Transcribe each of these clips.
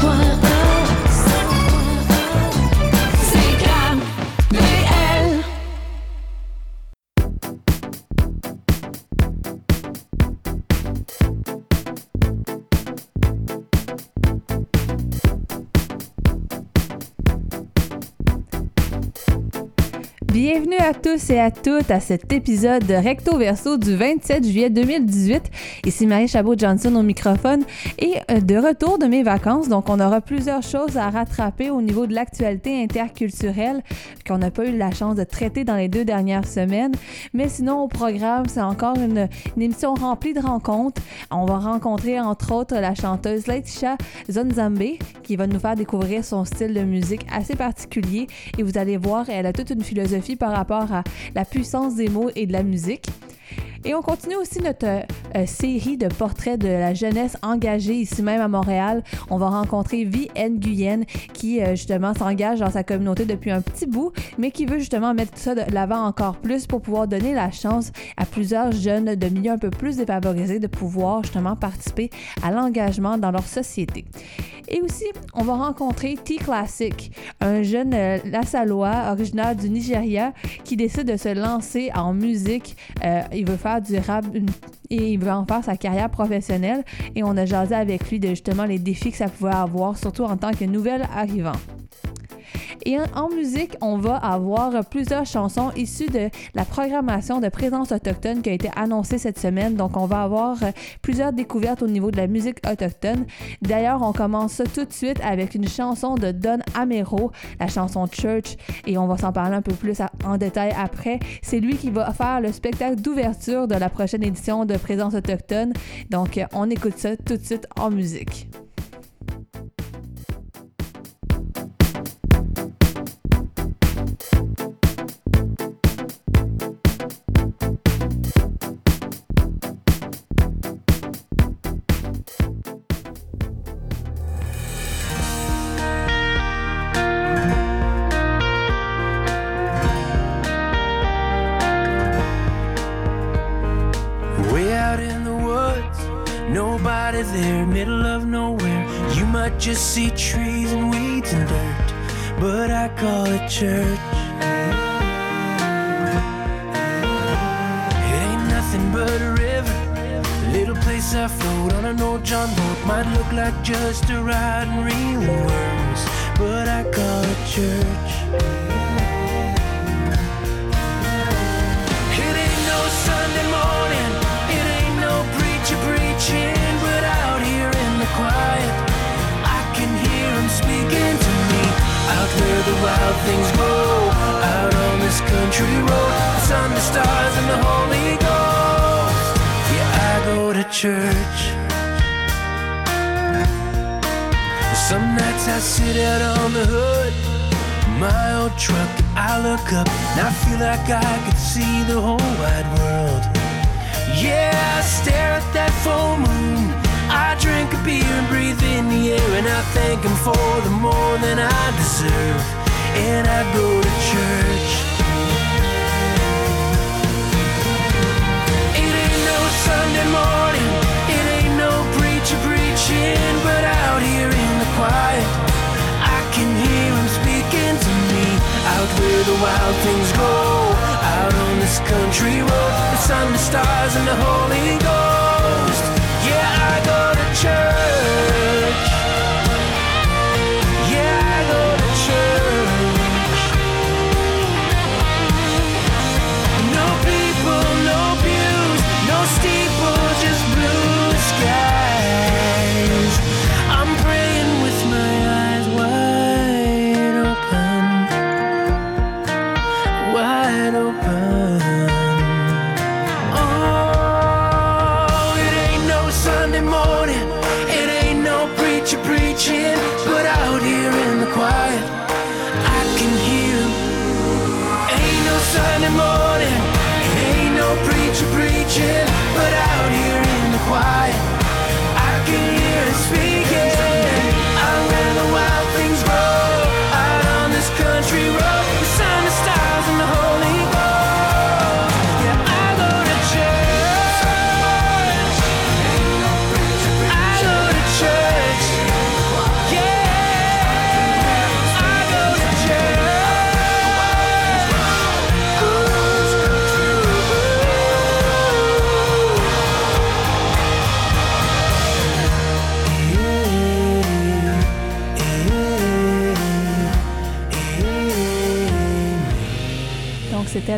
Bienvenue tous et à toutes à cet épisode de Recto Verso du 27 juillet 2018. Ici Marie Chabot-Johnson au microphone et euh, de retour de mes vacances. Donc, on aura plusieurs choses à rattraper au niveau de l'actualité interculturelle qu'on n'a pas eu la chance de traiter dans les deux dernières semaines. Mais sinon, au programme, c'est encore une, émission remplie de rencontres. On va rencontrer entre autres la chanteuse Laitisha Zonzambe qui va nous faire découvrir son style de musique assez particulier et vous allez voir, elle a toute une philosophie par rapport à la puissance des mots et de la musique. Et on continue aussi notre euh, série de portraits de la jeunesse engagée ici même à Montréal. On va rencontrer Vi Nguyen qui euh, justement s'engage dans sa communauté depuis un petit bout, mais qui veut justement mettre ça de l'avant encore plus pour pouvoir donner la chance à plusieurs jeunes de milieux un peu plus défavorisés de pouvoir justement participer à l'engagement dans leur société. Et aussi, on va rencontrer T-Classic, un jeune euh, Lassalois originaire du Nigeria qui décide de se lancer en musique. Euh, il veut faire du rap et il veut en faire sa carrière professionnelle. Et on a jasé avec lui de justement les défis que ça pouvait avoir, surtout en tant que nouvel arrivant. Et en musique, on va avoir plusieurs chansons issues de la programmation de présence autochtone qui a été annoncée cette semaine. Donc, on va avoir plusieurs découvertes au niveau de la musique autochtone. D'ailleurs, on commence tout de suite avec une chanson de Don Amero, la chanson Church, et on va s'en parler un peu plus en détail après. C'est lui qui va faire le spectacle d'ouverture de la prochaine édition de Présence autochtone. Donc, on écoute ça tout de suite en musique. Church. It ain't nothing but a river, a little place I float on an old John boat. Might look like just a ride and reeling worms, but I call it church. Sun, the stars, and the Holy Ghost. Yeah, I go to church. Some nights I sit out on the hood. My old truck I look up And I feel like I could see the whole wide world. Yeah, I stare at that full moon. I drink a beer and breathe in the air, and I thank Him for the more than I deserve. And I go to church. Sunday morning, it ain't no preacher preaching, but out here in the quiet, I can hear Him speaking to me. Out where the wild things go, out on this country road, the sun, the stars, and the Holy Ghost. Yeah, I go to church.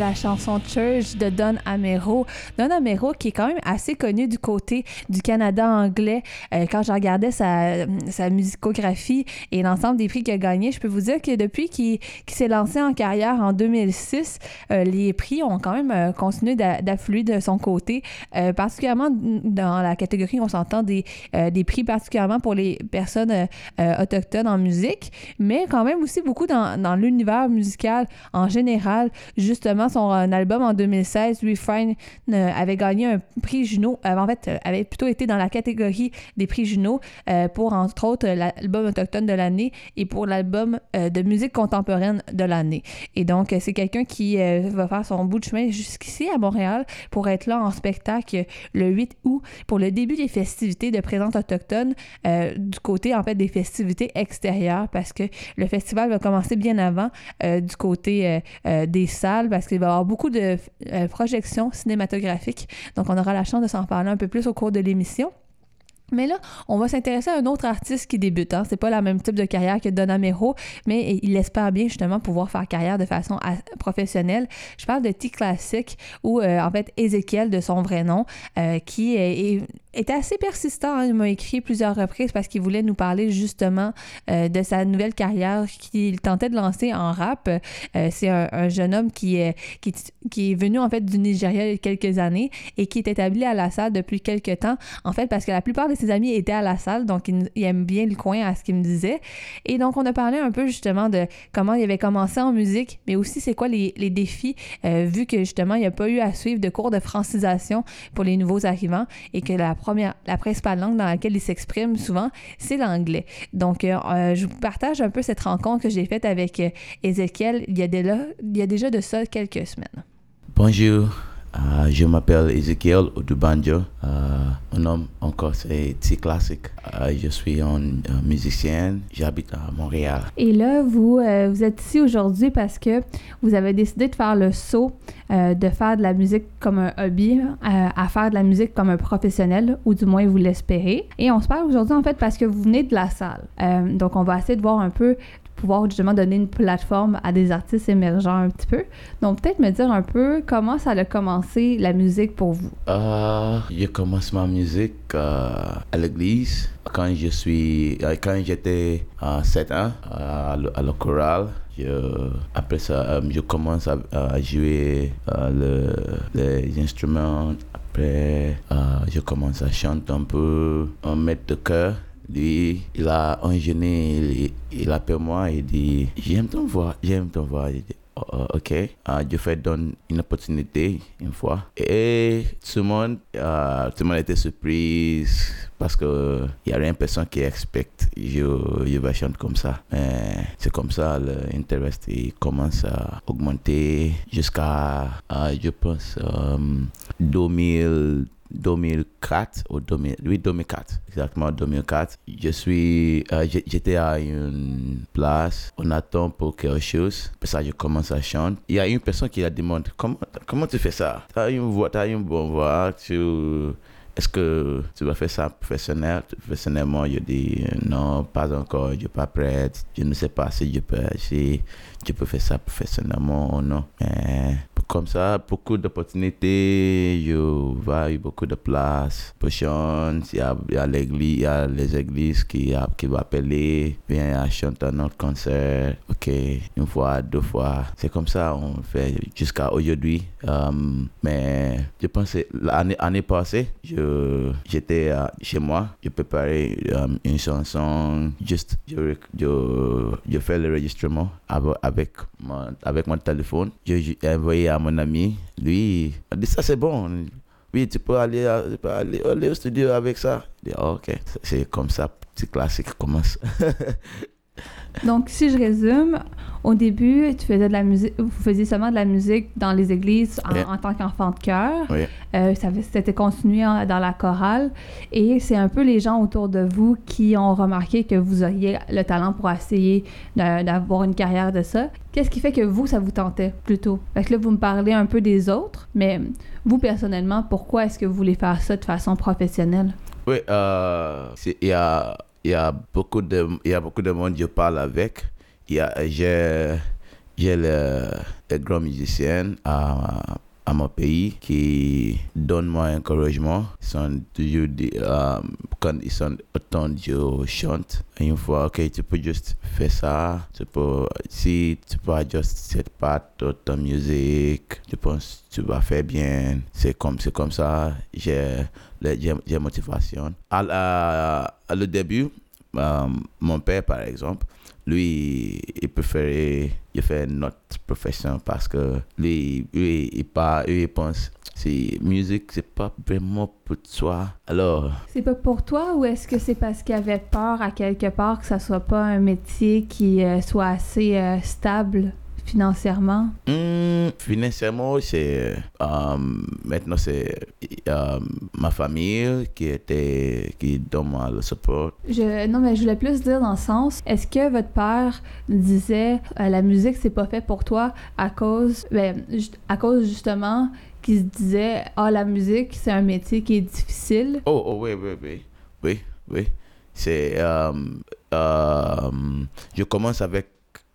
La chanson Church de Don Amero. Don Amero qui est quand même assez connu du côté du Canada anglais. Euh, quand je regardais sa, sa musicographie et l'ensemble des prix qu'il a gagnés, je peux vous dire que depuis qu'il s'est lancé en carrière en 2006, euh, les prix ont quand même euh, continué d'affluer de son côté, particulièrement dans la catégorie, on s'entend, des, des prix particulièrement pour les personnes autochtones en musique, mais quand même aussi beaucoup dans, dans l'univers musical en général. Justement, son album en 2016, Refine, euh, avait gagné un prix Juno. Euh, en fait, euh, avait plutôt été dans la catégorie des prix Juno pour, entre autres, l'album autochtone de l'année et pour l'album de musique contemporaine de l'année. Et donc, c'est quelqu'un qui va faire son bout de chemin jusqu'ici à Montréal pour être là en spectacle le 8 août pour le début des festivités de présence autochtone du côté, en fait, des festivités extérieures parce que le festival va commencer bien avant du côté des salles parce qu'il va y avoir beaucoup de euh, projections cinématographiques. Donc, on aura la chance de s'en parler un peu plus au cours de l'émission. Mais là, on va s'intéresser à un autre artiste qui débute. Hein. C'est pas le même type de carrière que Don Amero, mais il espère bien justement pouvoir faire carrière de façon professionnelle. Je parle de T-Classic ou euh, en fait Ezekiel de son vrai nom, euh, qui est, était assez persistant. Hein. Il m'a écrit plusieurs reprises parce qu'il voulait nous parler justement euh, de sa nouvelle carrière qu'il tentait de lancer en rap. c'est un, jeune homme qui est, qui, qui, est venu en fait du Nigeria il y a quelques années et qui est établi à la salle depuis quelques temps. En fait, parce que la plupart des ses amis étaient à la salle, donc il, aime bien le coin à ce qu'il me disait. Et donc, on a parlé un peu justement de comment il avait commencé en musique, mais aussi c'est quoi les, défis, euh, vu que justement, il n'y a pas eu à suivre de cours de francisation pour les nouveaux arrivants et que la première, la principale langue dans laquelle il s'exprime souvent, c'est l'anglais. Donc, euh, euh, je vous partage un peu cette rencontre que j'ai faite avec Ezekiel il y, a il y a déjà de ça quelques semaines. Bonjour. Uh, je m'appelle Ezekiel Odubanjo. Uh, mon nom encore c'est T Classic. Uh, je suis un uh, musicien. J'habite à Montréal. Et là, vous, euh, vous êtes ici aujourd'hui parce que vous avez décidé de faire le saut euh, de faire de la musique comme un hobby euh, à faire de la musique comme un professionnel, ou du moins vous l'espérez. Et on se parle aujourd'hui en fait parce que vous venez de la salle. donc on va essayer de voir un peu pouvoir justement donner une plateforme à des artistes émergents un petit peu. Donc peut-être me dire un peu comment ça a commencé la musique pour vous. Euh, je commence ma musique euh, à l'église quand je suis euh, quand j'étais à 7 ans à, la chorale. après ça, je commence à, jouer le, les instruments. Après, je commence à chanter un peu, en mettre de cœur. Lui, il a enchaîné, il, il appelle moi et dit J'aime ton voix, j'aime ton voix. Oh, oh, ok, uh, je fais donner une opportunité une fois. Et tout le monde, uh, tout le monde était surpris parce que il y a rien personne qui expecte je, je vais chanter comme ça. Mais c'est comme ça, l'intérêt commence à augmenter jusqu'à, uh, je pense, um, 2000. 2004 ou 2000, oui 2004 exactement 2004 je suis euh, j'étais à une place on attend pour quelque chose puis ça je commence à chanter. Il y a une personne qui a demandé comment comment tu fais ça? Tu as une voix tu une bonne voix tu est-ce que tu vas faire ça professionnel, professionnellement Je dis non, pas encore, je ne suis pas prête. Je ne sais pas si je peux, si je peux faire ça professionnellement ou non? Mais comme ça, beaucoup d'opportunités, je vois beaucoup de places chanter. Il y a, il y a les églises qui, qui vont appeler, viens chanter à notre concert. Ok, une fois, deux fois. C'est comme ça, on fait jusqu'à aujourd'hui. Um, mais je pense l'année l'année passée, j'étais chez moi, je préparais um, une chanson, juste, je, je, je fais l'enregistrement avec, avec, mon, avec mon téléphone. J'ai envoyé à mon ami, lui, a dit ça c'est bon. Oui, tu peux aller, aller, au studio avec ça. dit, ah, ok, c'est comme ça, petit classique commence. Donc, si je résume, au début, tu faisais de la musique, vous faisiez seulement de la musique dans les églises en, tant qu'enfant de cœur. Oui. Euh, ça c'était continué dans la chorale. Et c'est un peu les gens autour de vous qui ont remarqué que vous auriez le talent pour essayer d'avoir une carrière de ça. Qu'est-ce qui fait que vous, ça vous tentait plutôt? Parce que là, vous me parlez un peu des autres, mais vous, personnellement, pourquoi est-ce que vous voulez faire ça de façon professionnelle? Oui, euh, il y a il y a beaucoup de il y a beaucoup de monde je parle avec. Il y a j'ai j'ai le, grand musicien à, à mon pays qui donne moi encouragement. Ils sont toujours des, euh, quand ils sont autant je chante. Une fois, ok, tu peux juste faire ça. Tu peux, si tu peux juste cette part de ta musique, je pense que tu vas faire bien. C'est comme, c'est comme ça. J'ai, j'ai, motivation. À, la- à le début, euh, mon père, par exemple, lui, il préférait fait notre profession parce que lui, lui, il, pas, lui, il pense c'est musique, c'est pas vraiment pour toi. Alors, C'est pas pour toi ou est-ce que c'est parce qu'il avait peur à quelque part que ça soit pas un métier qui euh, soit assez euh, stable? Financièrement? hum, financièrement, c'est euh, maintenant c'est euh, ma famille qui était qui donne moi le support. Je, non, mais je voulais plus dire dans le sens, est-ce que votre père disait euh, la musique c'est pas fait pour toi à cause, ben, à cause justement qu'il se disait ah la musique c'est un métier qui est difficile? Oh, oh oui, oui, oui, oui, oui. C'est je commence avec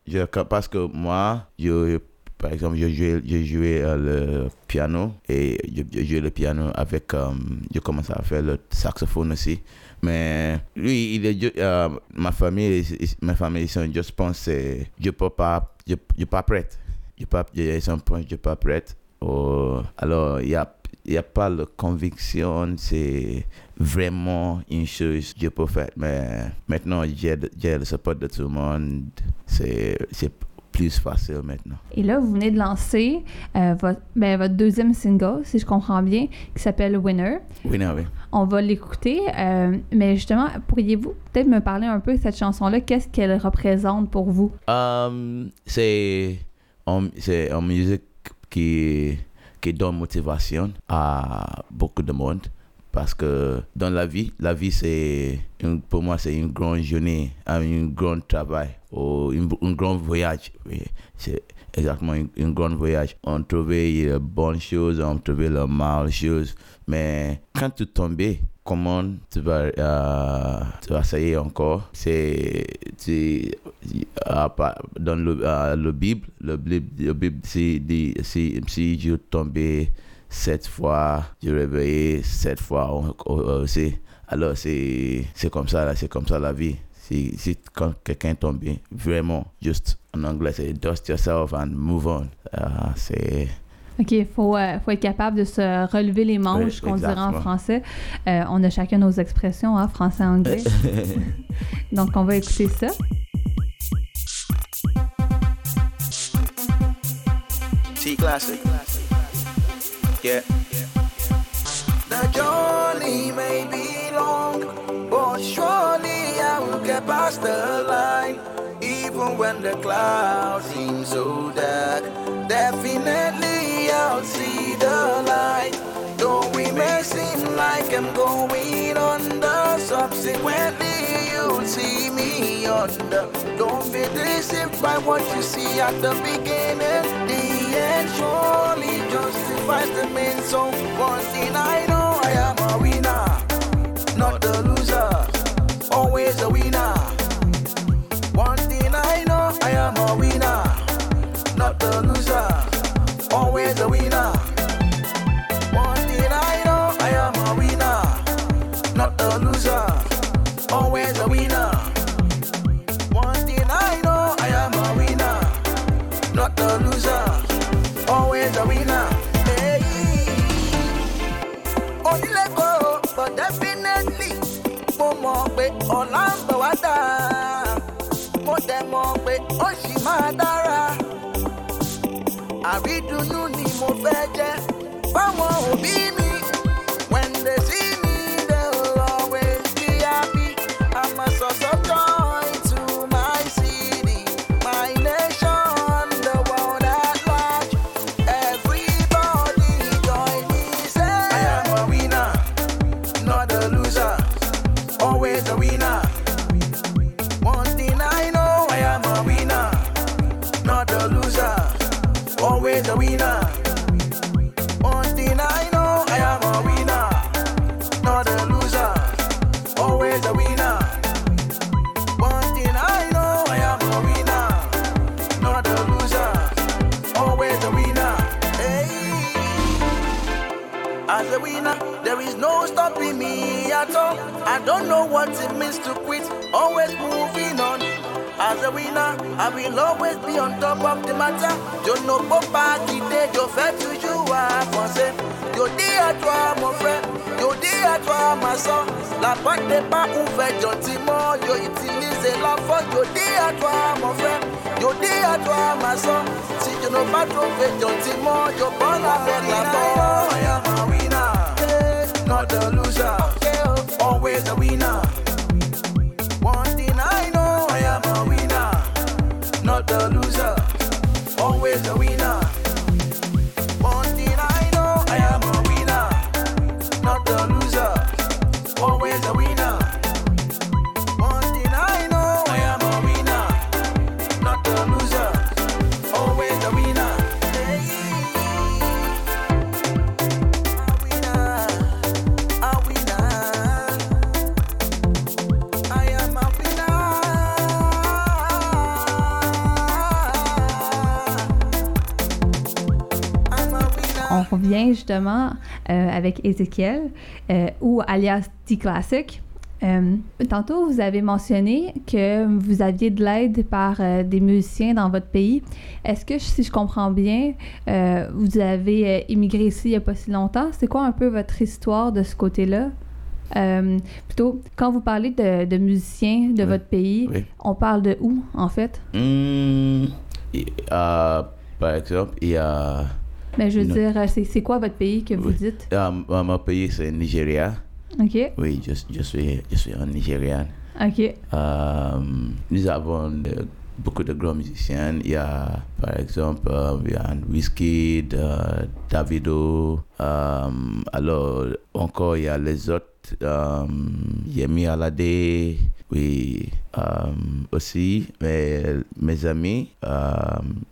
je, parce que moi, je, par exemple, je jouais, je jouais euh, le piano et je, je jouais le piano avec, euh, je commence à faire le saxophone aussi. Mais lui, il est, euh, ma famille, ma famille, juste pensé, je peux pas, je, je pas prête. Je pas, je, ils sont je pas prête. Oh, alors, il y a, il y a pas de conviction, c'est vraiment une chose que je peux faire. Mais maintenant, j'ai le support de tout le monde. C'est plus facile maintenant. Et là vous venez de lancer euh, votre, ben, votre deuxième single si je comprends bien qui s'appelle Winner. Non, oui. On va l'écouter, euh, mais justement pourriez-vous peut-être me parler un peu de cette chanson là Qu'est-ce qu'elle représente pour vous? Um, c'est une musique qui, qui donne motivation à beaucoup de monde. Parce que dans la vie, la vie, c'est une- pour moi, c'est une grande journée, un un grand travail, ou un, un grand voyage. Oui, c'est exactement un, un grand voyage. On trouvait les bonnes choses, on trouvait les mauvaises choses. Mais quand tu tombes, comment tu vas, euh, tu vas essayer encore? C'est euh, dans le, euh, le Bible, le Bible, le Bible si, si, si je tombais sept fois, je réveillais sept fois au- au- aussi. Alors c'est c'est comme ça, là, c'est comme ça la vie. Si, si quand quelqu'un tombe, vraiment, juste en anglais, c'est dust yourself and move on. Euh, c'est OK, il faut, euh, faut être capable de se relever les manches, Oui, qu'on dirait en français. Euh, on a chacun nos expressions, hein, français-anglais. Donc, on va écouter ça. T classic. Yeah. The journey may be long, but surely I will get past the line. Even when the clouds seem so dark, definitely I'll see the light. Though we may seem like I'm going under, subsequently you'll see me under. Don't be deceived by what you see at the beginning and surely justifies the means of once in a. justement euh, avec Ezekiel, euh, ou alias T-Classic. Euh, tantôt, vous avez mentionné que vous aviez de l'aide par euh, des musiciens dans votre pays. Est-ce que, si je comprends bien, euh, vous avez immigré ici il n'y a pas si longtemps? C'est quoi un peu votre histoire de ce côté-là? Plutôt, quand vous parlez de, de musiciens de Oui. votre pays, Oui. on parle de où, en fait? Et, euh, par exemple, il y a. Mais je veux dire, c'est c'est quoi votre pays que vous dites? euh, mon mon pays, c'est Nigeria. OK, Oui, je, je suis, je suis un Nigérian. OK. Euh, nous avons de- beaucoup de grands musiciens. Il y a, par exemple, euh, il y a Wizkid, euh, Davido. euh, alors, encore, il y a les autres. euh, Yemi Alade. Oui, euh, aussi, mes, mes amis, euh,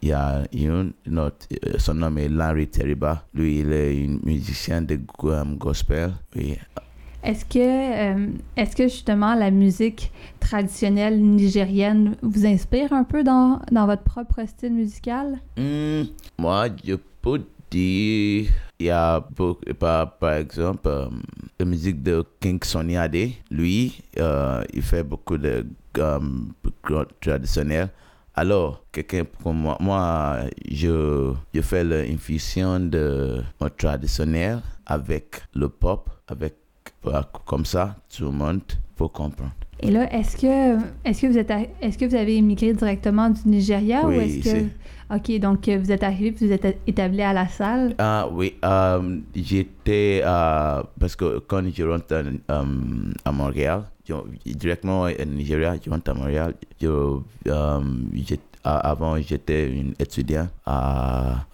il y a une, notre, euh, son nom est Larry Teriba. Lui, il est un musicien de go- gospel. Oui, Est-ce que, euh, est-ce que justement la musique traditionnelle nigérienne vous inspire un peu dans, dans votre propre style musical? Hmm, moi, je peux il y a par, par exemple, euh, la musique de King Sonny Ade. Lui, euh, il fait beaucoup de gros traditionnels. Alors, quelqu'un comme moi, moi je, je fais l'infusion de mon traditionnel avec le pop, avec comme ça, tout le monde peut comprendre. Et là, est-ce que, est-ce que vous êtes, est-ce que vous avez immigré directement du Nigeria ou est-ce que, ok, donc euh, vous êtes arrivé vous êtes établi à la salle? Ah oui, euh, j'étais, euh, parce que quand je rentre à, euh, à Montréal, directement au Nigeria, je rentre à Montréal, avant j'étais un étudiant à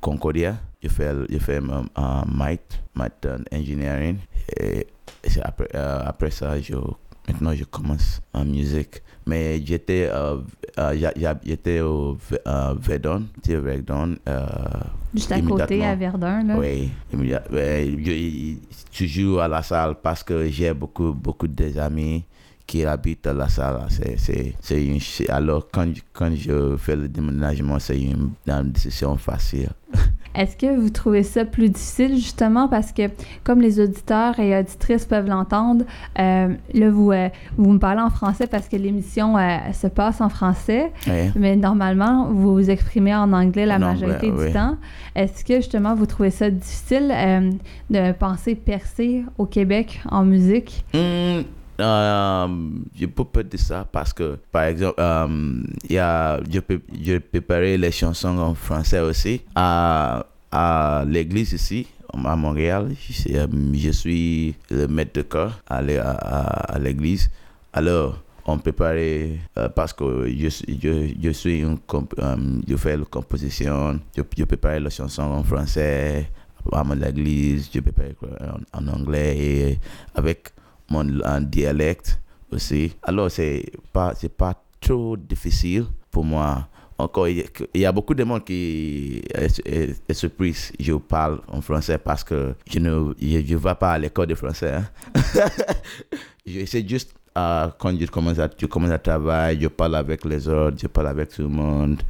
Concordia, je fais, je fais euh, math, math engineering, et après ça, je, maintenant je commence en musique. Mais j'étais euh, euh, j'étais au euh, Verdun, Verdun, euh, Juste à côté, à Verdun, là. oui, je, je joue à la salle parce que j'ai beaucoup, beaucoup d'amis qui habitent la salle. C'est, une, alors, quand, quand je fais le déménagement, c'est une, une décision facile. Est-ce que vous trouvez ça plus difficile justement? Parce que comme les auditeurs et auditrices peuvent l'entendre, euh, là vous, euh, vous me parlez en français parce que l'émission euh, se passe en français, mais normalement vous vous exprimez en anglais la En majorité anglais, du oui. temps. Est-ce que justement vous trouvez ça difficile de penser percer au Québec en musique? Hmm, euh, je peux pas dire ça parce que, par exemple, il y a, je, peux, je préparais les chansons en français aussi à, à l'église ici, à Montréal. Je, euh, je suis le maître de corps à, l'é- à, à- à l'église. Alors, on préparait, euh, parce que je, je, je suis je fais la composition, je, je préparais les chansons en français à mon église, je préparais en, en anglais et avec un dialecte aussi. Alors, c'est pas, pas trop difficile pour moi. Encore, il y a- beaucoup de monde qui est, est- est surpris. Je parle en français parce que je ne je, je vais pas à l'école de français. hein. C'est juste euh, quand je commence, à, je commence à travailler, je parle avec les autres, je parle avec tout le monde.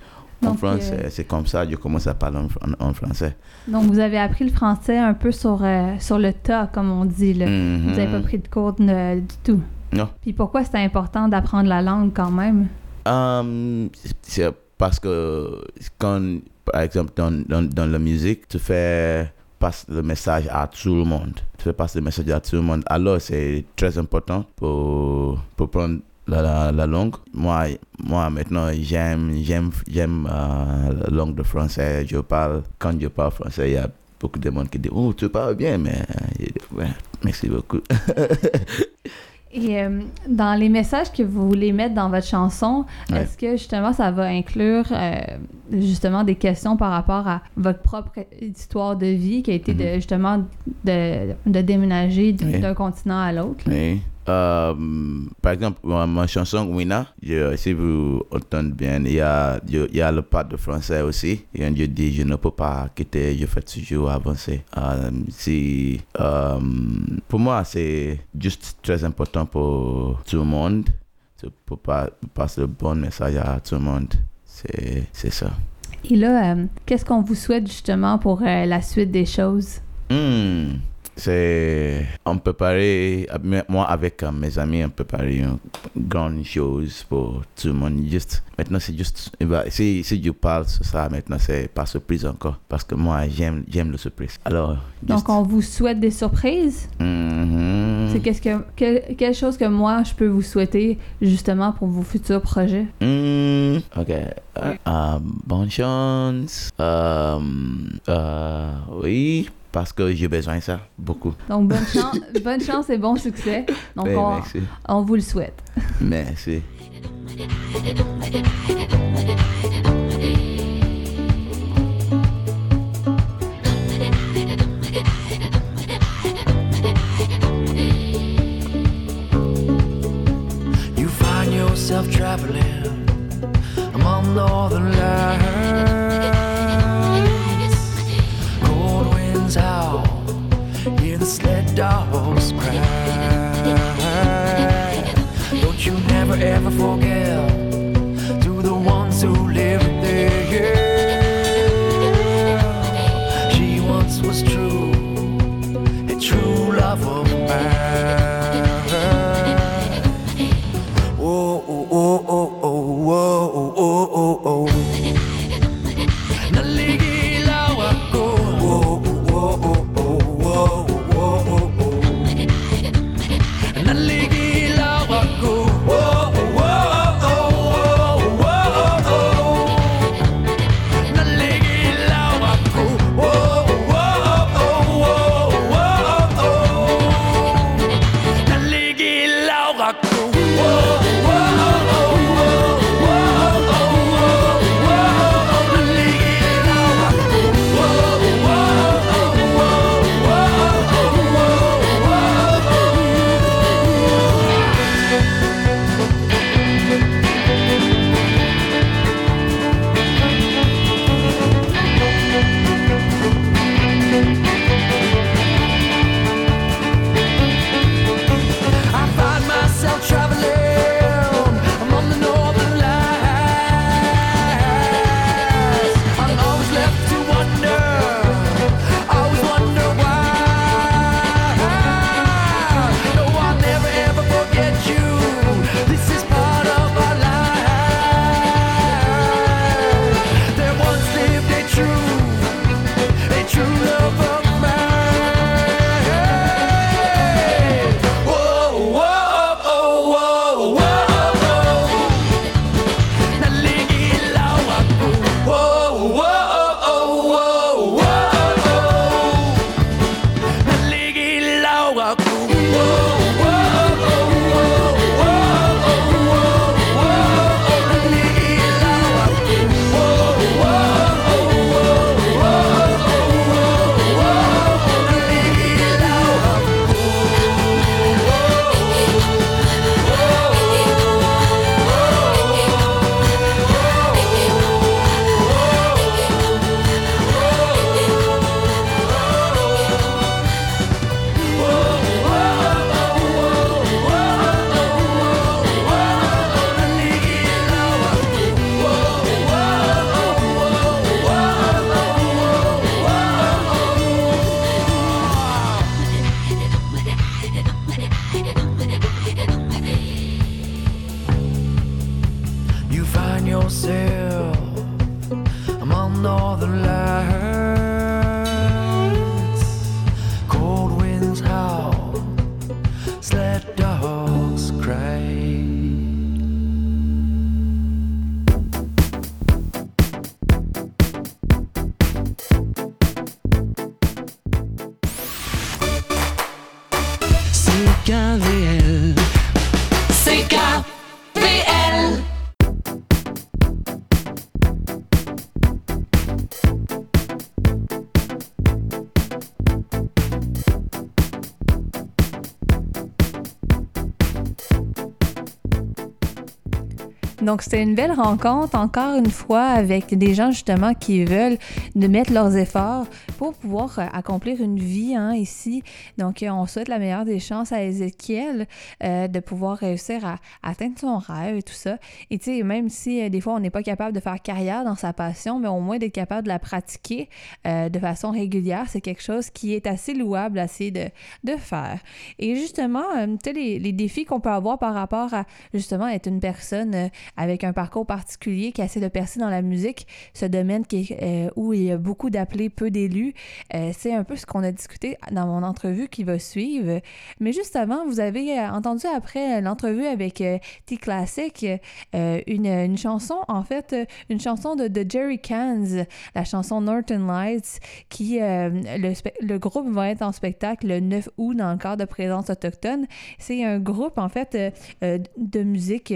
En Donc, France, euh, c'est- comme ça, je commence à parler en, français. Donc, vous avez appris le français un peu sur, euh, sur le tas, comme on dit. Là. Vous n'avez pas pris de cours du tout. Non. Puis pourquoi c'est important d'apprendre la langue quand même? Hum, c'est parce que quand, par exemple, dans, dans, dans la musique, tu fais passer le message à tout le monde. Tu fais passer le message à tout le monde. Alors, c'est très important pour, pour prendre la, la, la langue. Moi, moi maintenant, j'aime, j'aime, j'aime euh, la langue de français. Je parle, quand je parle français, il y a beaucoup de monde qui dit, oh, tu parles bien, mais, euh, ouais, merci beaucoup. Et euh, dans les messages que vous voulez mettre dans votre chanson, Ouais. est-ce que justement ça va inclure euh, justement des questions par rapport à votre propre histoire de vie qui a été de Mhm. justement de, de déménager Oui. d'un continent à l'autre? Oui. Euh, par exemple, ma, chanson Wina, je- si vous entendez bien, il y a, il y a le pas de français aussi. Et je dis, je ne peux pas quitter, je fais toujours avancer. Euh, si, euh, pour moi, c'est juste très important pour tout le monde. de- Pour pas, passer le bon message à tout le monde. C'est ça. Et là, qu'est-ce qu'on vous souhaite justement pour la suite des choses? Hmm, c'est on peut parler moi avec euh, mes amis on peut parler une grande chose pour tout le monde. Juste maintenant c'est juste si si je parle sur ça maintenant c'est pas surprise encore. Parce que moi j'aime j'aime le surprise. Alors Donc, on vous souhaite des surprises? Mhm. C'est qu'est-ce que quel- quelque chose que moi je peux vous souhaiter justement pour vos futurs projets? Hmm, ok. Euh, euh, bonne chance. Oui parce que j'ai besoin de ça beaucoup Donc bonne chance, bonne chance et bon succès. Donc Oui, on, merci on vous le souhaite. merci You find yourself traveling among northern lights. Winds hear the sled dogs cry. Don't you never ever forget Donc, c'était une belle rencontre, encore une fois, avec des gens justement qui veulent de mettre leurs efforts euh, accomplir une vie hein, ici. Donc, euh, on souhaite la meilleure des chances à Ézéchiel euh, de pouvoir réussir à, atteindre son rêve et tout ça. Et tu sais, même si des fois on n'est pas capable de faire carrière dans sa passion, mais au moins d'être capable de la pratiquer de façon régulière, c'est quelque chose qui est assez louable essayer de, de faire. Et justement, tu sais, les, défis qu'on peut avoir par rapport à justement être une personne avec un parcours particulier qui essaie de percer dans la musique, ce domaine qui où il y a beaucoup d'appelés, peu d'élus, euh, c'est un peu ce qu'on a discuté dans mon entrevue qui va suivre. Mais juste avant, vous avez euh, entendu après l'entrevue avec euh, T-Classic une, une chanson, en fait, une chanson de, de Jerry Cans, la chanson Northern Lights, qui, le, le groupe va être en spectacle le 9 août dans le cadre de Présence autochtone. C'est un groupe, en fait, de musique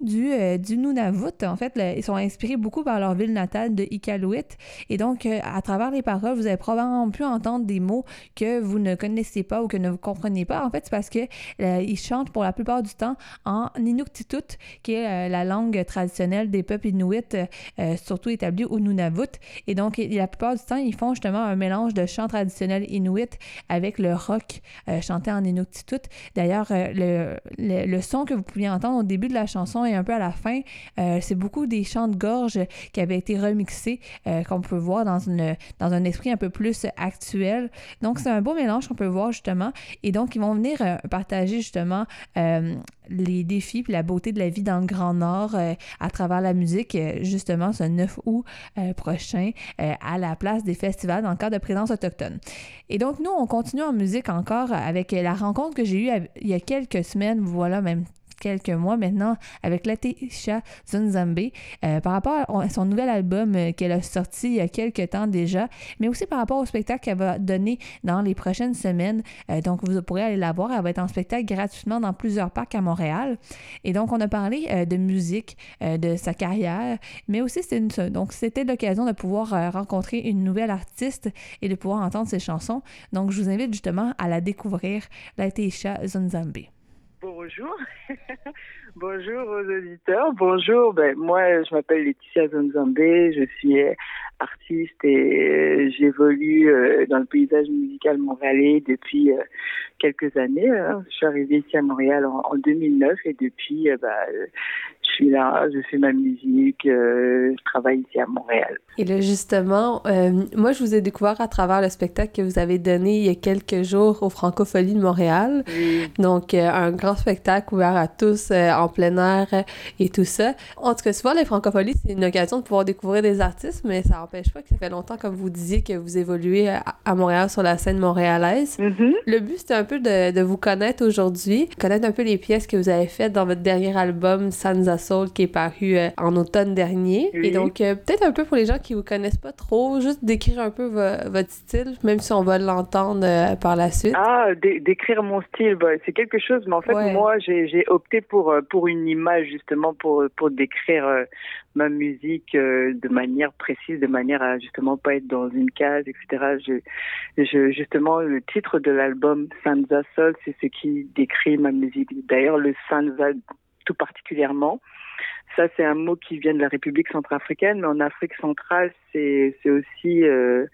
du, euh, du Nunavut. En fait, ils sont inspirés beaucoup par leur ville natale de Iqaluit. Et donc, euh, à travers les paroles, vous avez probablement pu entendre des mots que vous ne connaissez pas ou que ne vous comprenez pas. En fait, c'est parce que euh, ils chantent pour la plupart du temps en Inuktitut, qui est euh, la langue traditionnelle des peuples inuits, surtout établis au Nunavut. Et donc, la plupart du temps, ils font justement un mélange de chants traditionnels inuits avec le rock chanté en Inuktitut. D'ailleurs, le, le, le son que vous pouviez entendre au début de la chanson un peu à la fin, euh, c'est beaucoup des chants de gorge qui avaient été remixés, euh, qu'on peut voir dans, une, dans un esprit un peu plus actuel. Donc, c'est un beau mélange qu'on peut voir justement. Et donc, ils vont venir euh, partager justement les défis puis la beauté de la vie dans le Grand Nord à travers la musique, justement, ce 9 août prochain, à la place des festivals dans le cadre de présence autochtone. Et donc, nous, on continue en musique encore avec la rencontre que j'ai eue il y a quelques semaines, voilà, même quelques mois maintenant avec Latisha Zunzambe euh, par rapport à son nouvel album euh, qu'elle a sorti il y a quelques temps déjà, mais aussi par rapport au spectacle qu'elle va donner dans les prochaines semaines. Euh, donc, vous pourrez aller la voir. Elle va être en spectacle gratuitement dans plusieurs parcs à Montréal. Et donc, on a parlé de musique, de sa carrière, mais aussi c'était l'occasion de pouvoir rencontrer une nouvelle artiste et de pouvoir entendre ses chansons. Donc, je vous invite justement à la découvrir, Latisha Zunzambe. Bonjour. Bonjour aux auditeurs. Bonjour. Ben, moi, je m'appelle Laetitia Zonzambe. Je suis euh, artiste et euh, j'évolue euh, dans le paysage musical montréalais depuis quelques années. hein. Je suis arrivée ici à Montréal en, en 2009 et depuis, bah, je suis là, je fais ma musique, euh, je travaille ici à Montréal. Et là, justement, euh, moi, je vous ai découvert à travers le spectacle que vous avez donné il y a quelques jours au Francophonie de Montréal. Donc, euh, un grand spectacle ouvert à tous en plein air et tout ça. En tout cas, souvent, les Francopholies, c'est une occasion de pouvoir découvrir des artistes, mais ça n'empêche pas que ça fait longtemps, comme vous disiez, que vous évoluez à, à Montréal sur la scène montréalaise. Mhm. Le but, c'était un peu de, de vous connaître aujourd'hui, connaître un peu les pièces que vous avez faites dans votre dernier album, Sansa Soul, qui est paru euh, en automne dernier. Oui. Et donc, euh, peut-être un peu pour les gens qui vous connaissent pas trop, juste décrire un peu vo- votre style, même si on va l'entendre euh, par la suite. Ah, dé- décrire mon style, bah, c'est quelque chose, mais en fait, Ouais. moi, j'ai opté pour pour une image justement pour pour décrire ma musique de manière précise, de manière à justement pas être dans une case, etc. Je, je justement le titre de l'album Sansa Soul, c'est ce qui décrit ma musique. D'ailleurs, le Sansa particulièrement. Ça, c'est un mot qui vient de la République centrafricaine, mais en Afrique centrale, c'est aussi euh,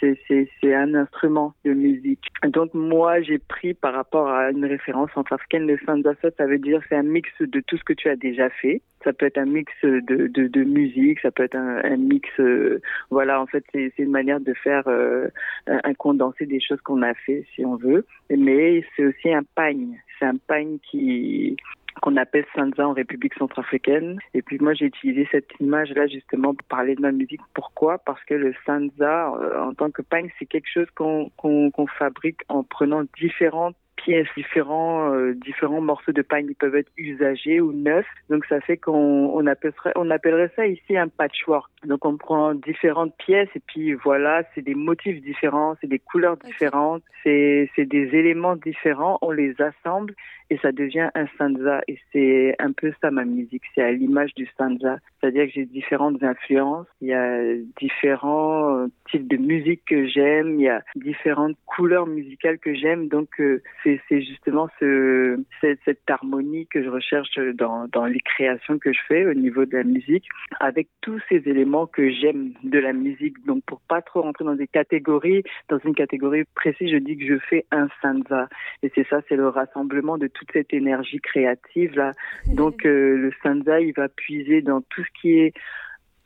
c'est un instrument de musique. Donc moi, j'ai pris par rapport à une référence centrafricaine le sanzasa, ça veut dire c'est un mix de tout ce que tu as déjà fait. Ça peut être un mix de de, musique, ça peut être un, mix euh, voilà, en fait, c'est c'est une manière de faire euh, un, un condensé des choses qu'on a fait si on veut, mais c'est aussi un pagne, c'est un pagne qui qu'on appelle Sanza en République centrafricaine. Et puis moi, j'ai utilisé cette image-là justement pour parler de ma musique. Pourquoi? Parce que le Sanza, euh, en tant que pagne, c'est quelque chose qu'on fabrique en prenant différentes pièces, différents, euh, différents morceaux de pagne. Ils peuvent être usagés ou neufs. Donc ça fait qu'on on appellerait, on appellerait ça ici un patchwork. Donc on prend différentes pièces et puis voilà, c'est des motifs différents, c'est des couleurs différentes, c'est des éléments différents. On les assemble et ça devient un stanza. Et c'est un peu ça ma musique. C'est à l'image du stanza. C'est-à-dire que j'ai différentes influences. Il y a différents types de musique que j'aime. Il y a différentes couleurs musicales que j'aime. Donc euh, c'est justement ce cette, harmonie que je recherche dans dans les créations que je fais au niveau de la musique, avec tous ces éléments que j'aime de la musique. Donc pour pas trop rentrer dans des catégories, dans une catégorie précise, je dis que je fais un stanza. Et c'est ça, c'est le rassemblement de toute cette énergie créative là. Donc euh, le stanza, il va puiser dans tout ce qui est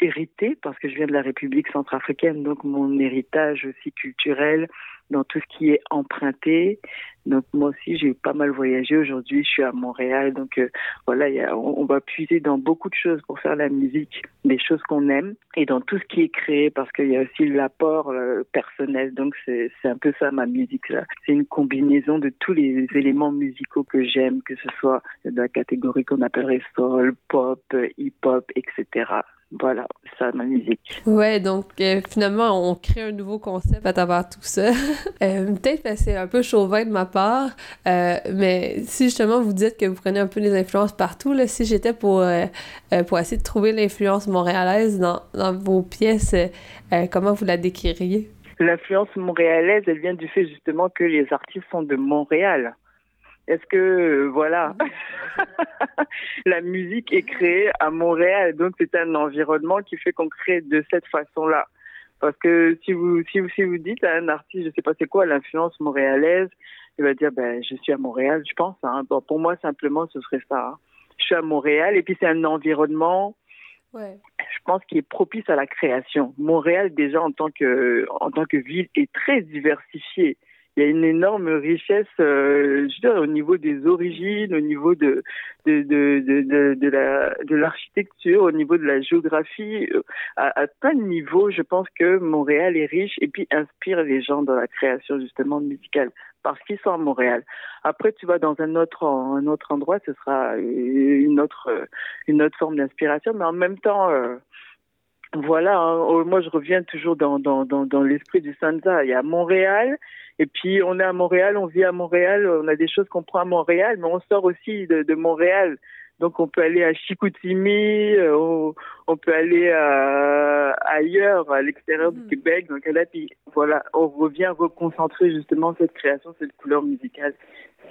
hérité parce que je viens de la République centrafricaine, donc mon héritage aussi culturel dans tout ce qui est emprunté. Donc moi aussi j'ai pas mal voyagé. Aujourd'hui je suis à Montréal, donc euh, voilà, on, va puiser dans beaucoup de choses pour faire la musique, des choses qu'on aime, et dans tout ce qui est créé parce qu'il y a aussi l'apport euh, personnel. Donc c'est un peu ça ma musique là. C'est une combinaison de tous les éléments musicaux que j'aime, que ce soit de la catégorie qu'on appellerait soul, pop, hip-hop, etc. Voilà, ça, ma musique. Ouais, donc euh, finalement, on crée un nouveau concept à travers tout ça. euh, Peut-être que c'est un peu chauvin de ma part, euh, mais si justement vous dites que vous prenez un peu des influences partout, là, si j'étais pour, euh, pour essayer de trouver l'influence montréalaise dans, dans vos pièces, comment vous la décririez? L'influence montréalaise, elle vient du fait justement que les artistes sont de Montréal. Est-ce que voilà, la musique est créée à Montréal, donc c'est un environnement qui fait qu'on crée de cette façon-là. Parce que si vous si vous si vous dites à un artiste, je sais pas c'est quoi l'influence montréalaise, il va dire ben je suis à Montréal, je pense. Hein. Bon, pour moi simplement ce serait ça. Hein. Je suis à Montréal et puis c'est un environnement. Ouais. Je pense qui est propice à la création. Montréal déjà en tant que en tant que ville est très diversifiée il y a une énorme richesse, euh, je veux dire, au niveau des origines, au niveau de de de de, de, la de l'architecture, au niveau de la géographie, euh, à, à plein de niveaux. Je pense que Montréal est riche et puis inspire les gens dans la création justement musicale parce qu'ils sont à Montréal. Après, tu vas dans un autre un autre endroit, ce sera une autre une autre forme d'inspiration, mais en même temps. Euh, voilà, hein, oh, moi je reviens toujours dans, dans, dans, dans l'esprit du Sansa. Il y a Montréal, et puis on est à Montréal, on vit à Montréal, on a des choses qu'on prend à Montréal, mais on sort aussi de, de Montréal. Donc on peut aller à Chicoutimi, euh, on, on, peut aller à, ailleurs, à l'extérieur du mm. Québec. Donc là, puis voilà, on revient reconcentrer justement cette création, cette couleur musicale,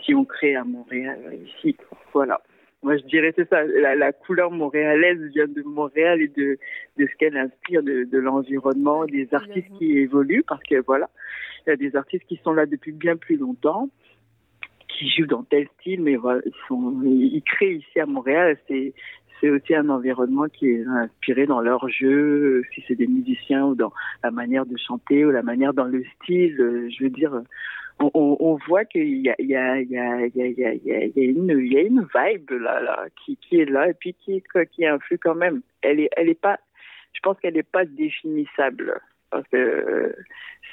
si on crée à Montréal ici. Voilà. Moi, je dirais c'est ça. La, la, couleur montréalaise vient de Montréal et de, de ce qu'elle inspire, de, de l'environnement, des artistes qui évoluent, parce que voilà, il y a des artistes qui sont là depuis bien plus longtemps, qui jouent dans tel style, mais voilà, ils, sont, ils créent ici à Montréal. C'est c'est aussi un environnement qui est inspiré dans leur jeu, si c'est des musiciens ou dans la manière de chanter ou la manière dans le style. Je veux dire, on, on voit qu'il y a, il y, a, il y, a, il y, a, il y, a, une, il y a une vibe là, là qui, qui est là et puis qui, qui influe quand même. Elle est, elle est pas, je pense qu'elle n'est pas définissable parce que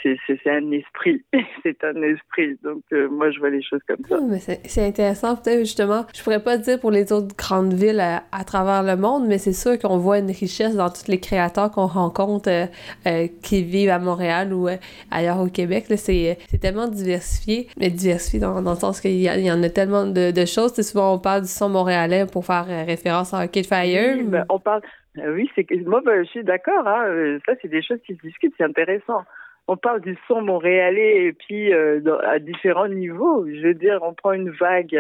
c'est un esprit, c'est un esprit. Donc euh, moi je vois les choses comme ça. mais c'est intéressant peut-être justement. Je pourrais pas dire pour les autres grandes villes à, travers le monde, mais c'est sûr qu'on voit une richesse dans tous les créateurs qu'on rencontre euh, euh, qui vivent à Montréal ou ailleurs au Québec. C'est tellement diversifié, mais diversifié dans, dans le sens qu'il y, y, en a tellement de, de choses. souvent on parle du son montréalais pour faire référence à Kid Fire. Oui, ben, on parle euh, oui, c'est moi, ben, je suis d'accord. Hein, euh, ça, c'est des choses qui se discutent, c'est intéressant. On parle du son montréalais et puis euh, à différents niveaux. Je veux dire, on prend une vague,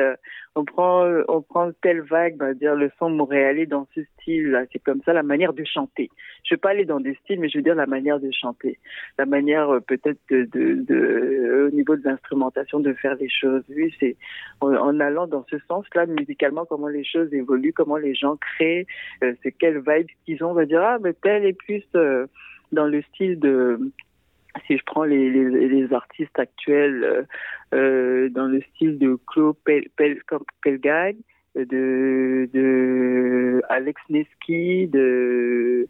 on prend, on prend telle vague, ben, dire le son montréalais dans ce style. C'est comme ça la manière de chanter. Je vais pas aller dans des styles, mais je veux dire la manière de chanter, la manière peut-être de, de, de, au niveau de l'instrumentation de faire les choses. Oui, c'est en, allant dans ce sens-là musicalement, comment les choses évoluent, comment les gens créent, euh, c'est quelle vibe qu'ils ont. On va dire ah, mais tel est plus euh, dans le style de si je prends les, les, artistes actuels euh, euh dans le style de Claude Pel, Pelgag, de, Alex Neski, de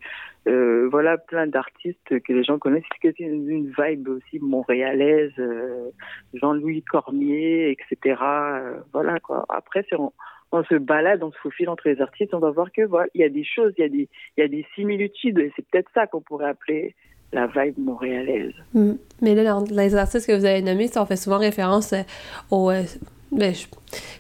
euh, voilà plein d'artistes que les gens connaissent. C'est une vibe aussi montréalaise, euh, Jean-Louis Cormier, etc. Euh, voilà quoi. Après, c'est on, on, se balade, on se faufile entre les artistes, on va voir que voilà, il y a des choses, il y a des, il y a des similitudes. Et c'est peut-être ça qu'on pourrait appeler la vibe montréalaise. Mm. Mais là, les artistes que vous avez nommés, ça, on fait souvent référence au ben, je,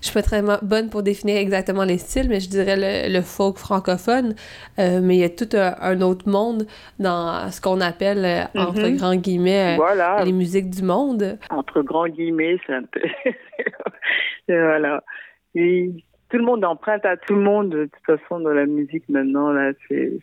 je suis pas très bonne pour définir exactement les styles, mais je dirais le, folk francophone. Euh, mais il y a tout un, autre monde dans ce qu'on appelle, euh, entre mm-hmm. grands guillemets, euh, les musiques du monde. Entre grands guillemets, c'est un peu. voilà. tout le monde emprunte à tout le monde, de toute façon, dans la musique maintenant, là, c'est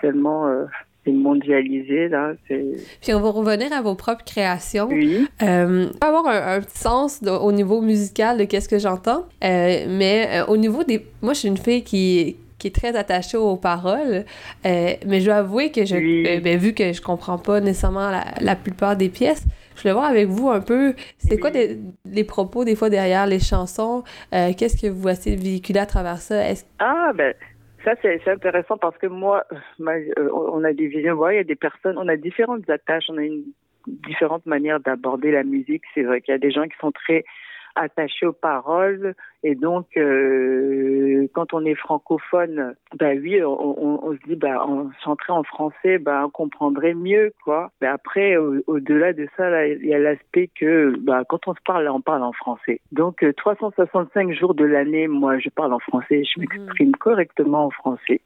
tellement mondialisé, là. Puis on va revenir à vos propres créations. Oui. Euh, avoir un, petit sens au niveau musical de qu'est-ce que j'entends, euh, mais euh, au niveau des... Moi, je suis une fille qui qui est très attachée aux paroles, euh, mais je dois avouer que je, ben, vu que je comprends pas nécessairement la, la, plupart des pièces, je voulais voir avec vous un peu, c'est quoi les, propos des fois derrière les chansons, qu'est-ce que vous essayez de véhiculer à travers ça? Ah, ben, ça, c'est intéressant parce que moi, euh, on a des visions, il y a des personnes, on a différentes attaches, on a une différente manière d'aborder la musique. C'est vrai qu'il y a des gens qui sont très attachés aux paroles, et donc, euh, quand on est francophone, bah oui, on, on, se dit, bah, en chanterait en français, bah, on comprendrait mieux, quoi. Mais après, au-delà de ça, il y a l'aspect que, bah, quand on se parle, on parle en français. Donc, 365 euh, jours de l'année, moi, je parle en français, je m'exprime mmh. correctement en français.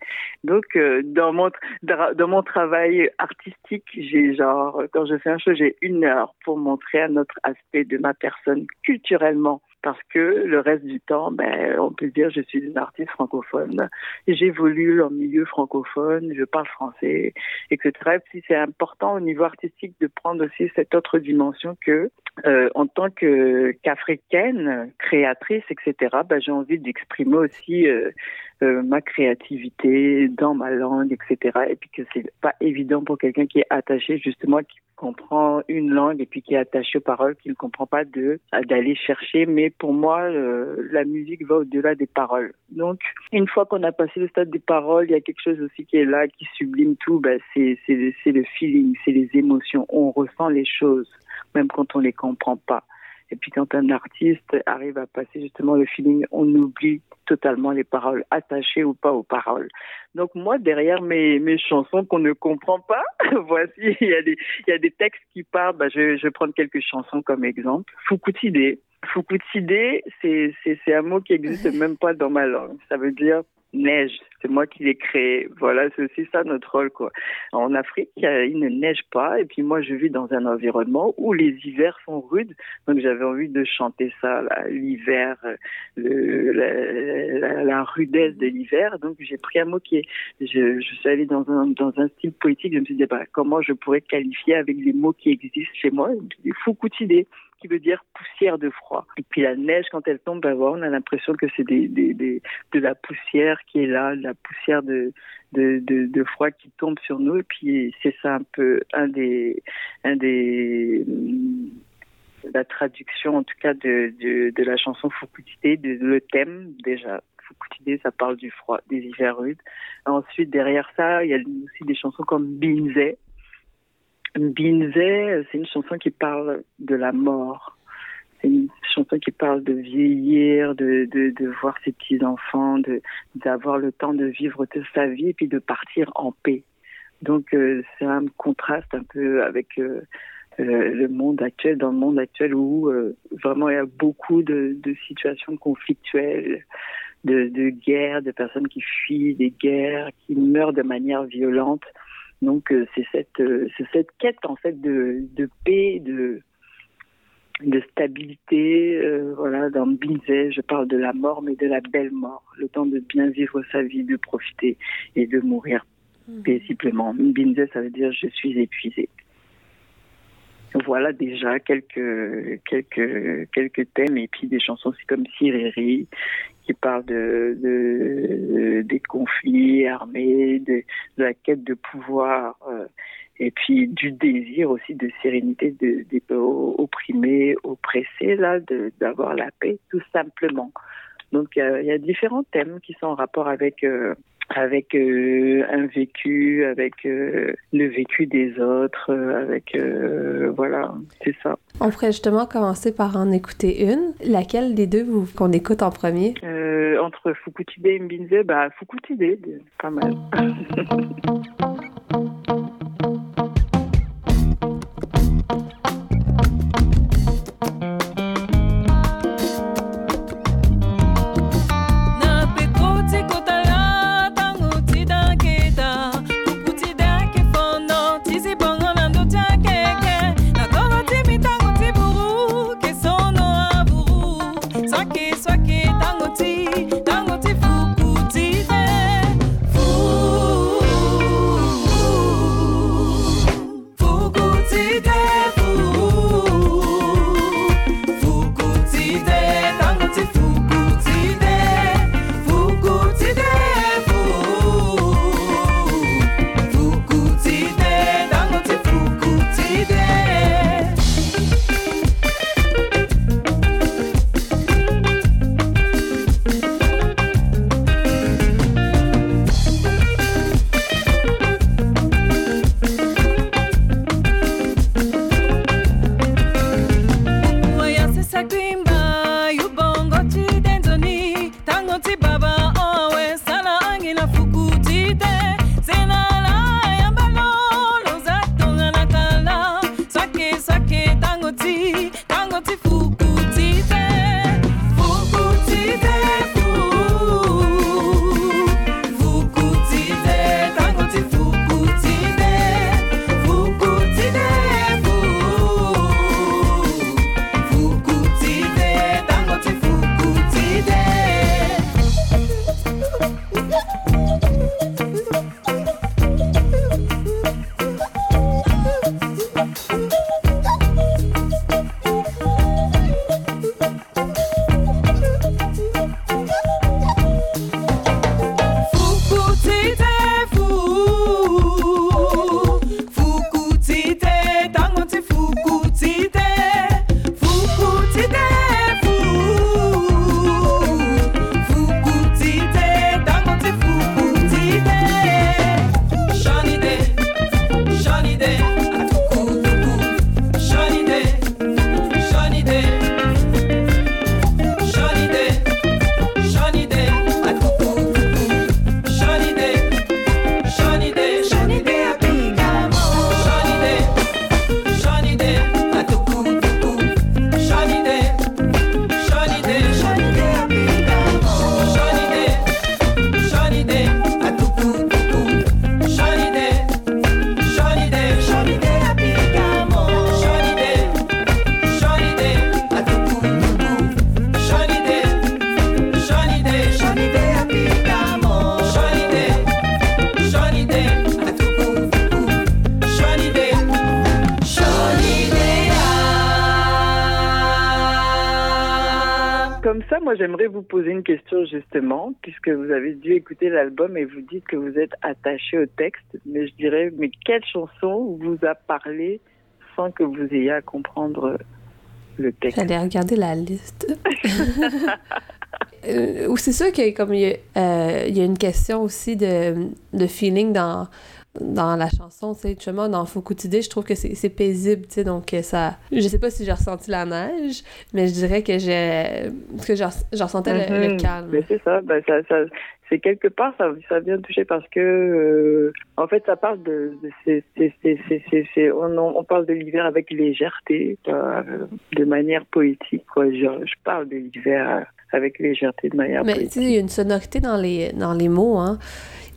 Donc, euh, dans mon dans mon travail artistique, j'ai genre, quand je fais un show, j'ai une heure pour montrer un autre aspect de ma personne culturellement parce que le reste du temps, ben, on peut dire je suis une artiste francophone. J'évolue en milieu francophone, je parle français, etc. Et puis c'est important au niveau artistique de prendre aussi cette autre dimension que, euh, en tant que qu'africaine, créatrice, etc. Ben, j'ai envie d'exprimer aussi euh, euh, ma créativité dans ma langue, etc. Et puis que c'est pas évident pour quelqu'un qui est attaché justement, qui comprend une langue et puis qui est attaché aux paroles, qui ne comprend pas de d'aller chercher. Mais pour moi, euh, la musique va au-delà des paroles. Donc, une fois qu'on a passé le stade des paroles, il y a quelque chose aussi qui est là, qui sublime tout. Ben, c'est c'est le feeling, c'est les émotions. On ressent les choses, même quand on les comprend pas. Et puis quand un artiste arrive à passer justement le feeling, on oublie totalement les paroles, attachées ou pas aux paroles. Donc moi, derrière mes, mes chansons qu'on ne comprend pas, voici, il y, a des, il y a des textes qui parlent, bah, je, je vais prendre quelques chansons comme exemple. Fukutide. Fukutide, c'est, un mot qui existe même pas dans ma langue. Ça veut dire neige. C'est moi qui l'ai créé. Voilà, c'est aussi ça notre rôle, quoi. En Afrique, il ne neige pas. Et puis moi, je vis dans un environnement où les hivers sont rudes. Donc j'avais envie de chanter ça, l'hiver, la, la, rudesse de l'hiver. Donc j'ai pris un mot qui est, je, je suis allée dans un, dans un style poétique. Je me suis dit, bah, comment je pourrais qualifier avec les mots qui existent chez moi? Des Fukutide qui veut dire poussière de froid. Et puis la neige, quand elle tombe, voilà, on a l'impression que c'est des, des, de la poussière qui est là, de la poussière de, de, de, froid qui tombe sur nous. Et puis c'est ça un peu un des, un des la traduction en tout cas de, de, la chanson Fukutide, de, le thème déjà. Fukutide, ça parle du froid, des hivers rudes. Ensuite, derrière ça, il y a aussi des chansons comme Binze, Binze, c'est une chanson qui parle de la mort. C'est une chanson qui parle de vieillir, de, de, de voir ses petits-enfants, d'avoir le temps de vivre toute sa vie et puis de partir en paix. Donc euh, c'est un contraste un peu avec euh, euh, le monde actuel, dans le monde actuel où vraiment il y a beaucoup de, de situations conflictuelles, de, de guerres, de personnes qui fuient des guerres, qui meurent de manière violente. Donc euh, c'est cette euh, c'est cette quête en fait de, de paix, de de stabilité. Euh, voilà, dans Binzé, je parle de la mort, mais de la belle mort, le temps de bien vivre sa vie, de profiter et de mourir mmh. paisiblement. Binzé, ça veut dire je suis épuisé. Voilà déjà quelques quelques quelques thèmes et puis des chansons aussi comme Siriri qui parle de, de, des conflits armés, de, de, la quête de pouvoir, euh, et puis du désir aussi de sérénité de, des opprimés, oppressés, là, d'avoir la paix, tout simplement. Donc il y, a différents thèmes qui sont en rapport avec avec euh, un vécu, avec euh, le vécu des autres, euh, avec voilà, c'est ça. On pourrait justement commencer par en écouter une. Laquelle des deux vous qu'on écoute en premier? Entre Fukutide et Mbinze, bah Fukutide, pas mal. et vous dites que vous êtes attaché au texte. Mais je dirais, mais quelle chanson vous a parlé sans que vous ayez à comprendre le texte? J'allais regarder la liste. euh, c'est sûr qu'il comme il y, a, euh, il y, a, une question aussi de, de feeling dans dans la chanson, tu sais, justement, dans Fukutide, je trouve que c'est paisible, tu sais, donc euh, ça... Je sais pas si j'ai ressenti la neige, mais je dirais que j'ai... que j'en ressentais le, mhm. calme. Mais c'est ça, ben ça, ça c'est quelque part, ça, ça vient toucher parce que, euh, en fait, ça parle de... c'est on, on parle de l'hiver avec légèreté, euh, de manière poétique, quoi. Je, je parle de l'hiver avec légèreté de manière mais, poétique. Mais tu sais, il y a une sonorité dans les, dans les mots, hein.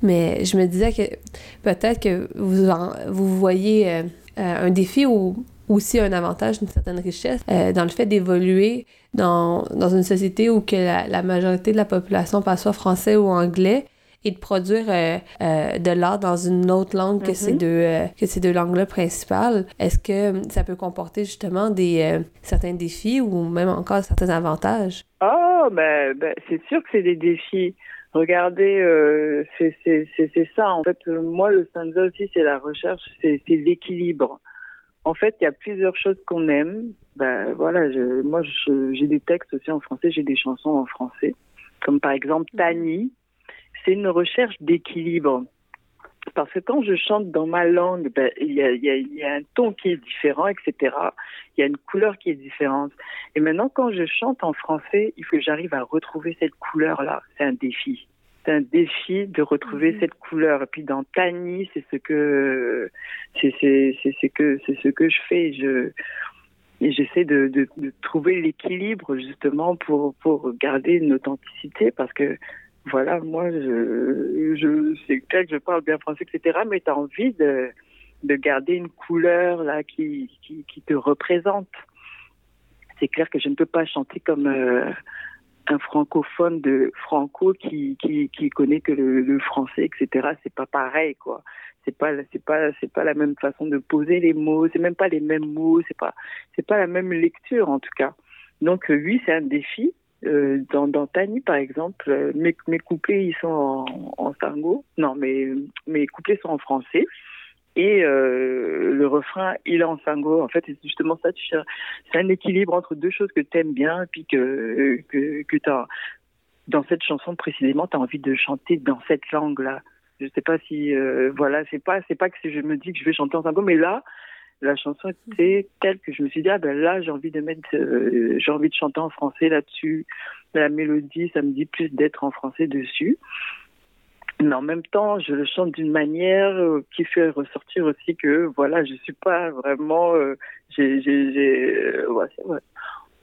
Mais je me disais que peut-être que vous, vous voyez euh, euh, un défi ou aussi un avantage d'une certaine richesse euh, dans le fait d'évoluer dans, dans une société où que la, majorité de la population parle soit français ou anglais et de produire de l'art dans une autre langue que ces mm-hmm. deux que ces deux langues-là principales. Est-ce que ça peut comporter justement des certains défis ou même encore certains avantages? Oh, ben, ben c'est sûr que c'est des défis. Regardez, euh, c'est ça. En fait, moi, le stanza aussi, c'est la recherche, c'est l'équilibre. En fait, il y a plusieurs choses qu'on aime. Ben voilà, je, moi, j'ai des textes aussi en français, j'ai des chansons en français. comme par exemple Tani, c'est une recherche d'équilibre. Parce que quand je chante dans ma langue, ben, il y, a, y, a, y, a, un ton qui est différent, etc. Il y a une couleur qui est différente. Et maintenant, quand je chante en français, il faut que j'arrive à retrouver cette couleur-là. C'est un défi. C'est un défi de retrouver mmh. cette couleur. Et puis dans Tani, c'est ce que c'est que c'est ce que je fais. Je et j'essaie de, de, de, trouver l'équilibre justement pour pour garder une authenticité parce que voilà, moi, je, je c'est clair que je parle bien français, etc. Mais tu as envie de, de garder une couleur là qui, qui, qui te représente. C'est clair que je ne peux pas chanter comme euh, un francophone de franco qui, qui, qui connaît que le, le français, etc. C'est pas pareil, quoi. C'est pas, c'est pas, c'est pas la même façon de poser les mots. C'est même pas les mêmes mots. C'est pas, c'est pas la même lecture en tout cas. Donc euh, oui, c'est un défi. Euh, dans, dans Tani, par exemple, euh, mes, couplets, ils sont en, en. Non, mais mes couplets sont en français. Et euh, le refrain, il est en sango. En fait, c'est justement ça. Tu c'est un équilibre entre deux choses que tu aimes bien, puis que que, que as, dans cette chanson précisément, tu as envie de chanter dans cette langue-là. Je sais pas si euh, voilà, c'est pas c'est pas que je me dis que je vais chanter en sango, mais là, la chanson était telle que je me suis dit ah ben là j'ai envie de mettre euh, j'ai envie de chanter en français là-dessus. La mélodie ça me dit plus d'être en français dessus. Mais en même temps je le chante d'une manière euh, qui fait ressortir aussi que voilà je suis pas vraiment euh, j'ai j'ai euh,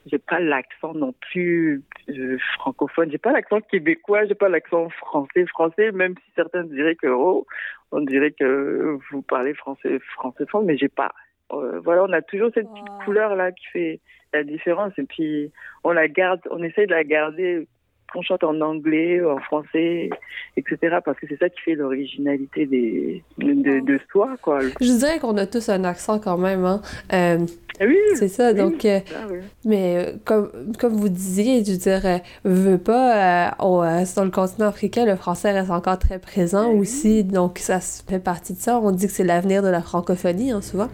j'ai pas l'accent non plus euh, francophone. J'ai pas l'accent québécois j'ai pas l'accent français français même si certains diraient que oh on dirait que vous parlez français français mais j'ai pas euh, voilà, on a toujours cette petite couleur là qui fait la différence. Et puis on la garde, on essaie de la garder qu'on chante en anglais, en français, etc. Parce que c'est ça qui fait l'originalité des de, de, soi, quoi. Je dirais qu'on a tous un accent quand même, hein. Euh, oui, c'est ça. oui, donc, euh, ah, oui. mais euh, comme comme vous disiez, je veux dire, euh, veux pas, sur le continent africain, le français reste encore très présent oui. aussi. Donc, ça fait partie de ça. On dit que c'est l'avenir de la francophonie, hein, souvent.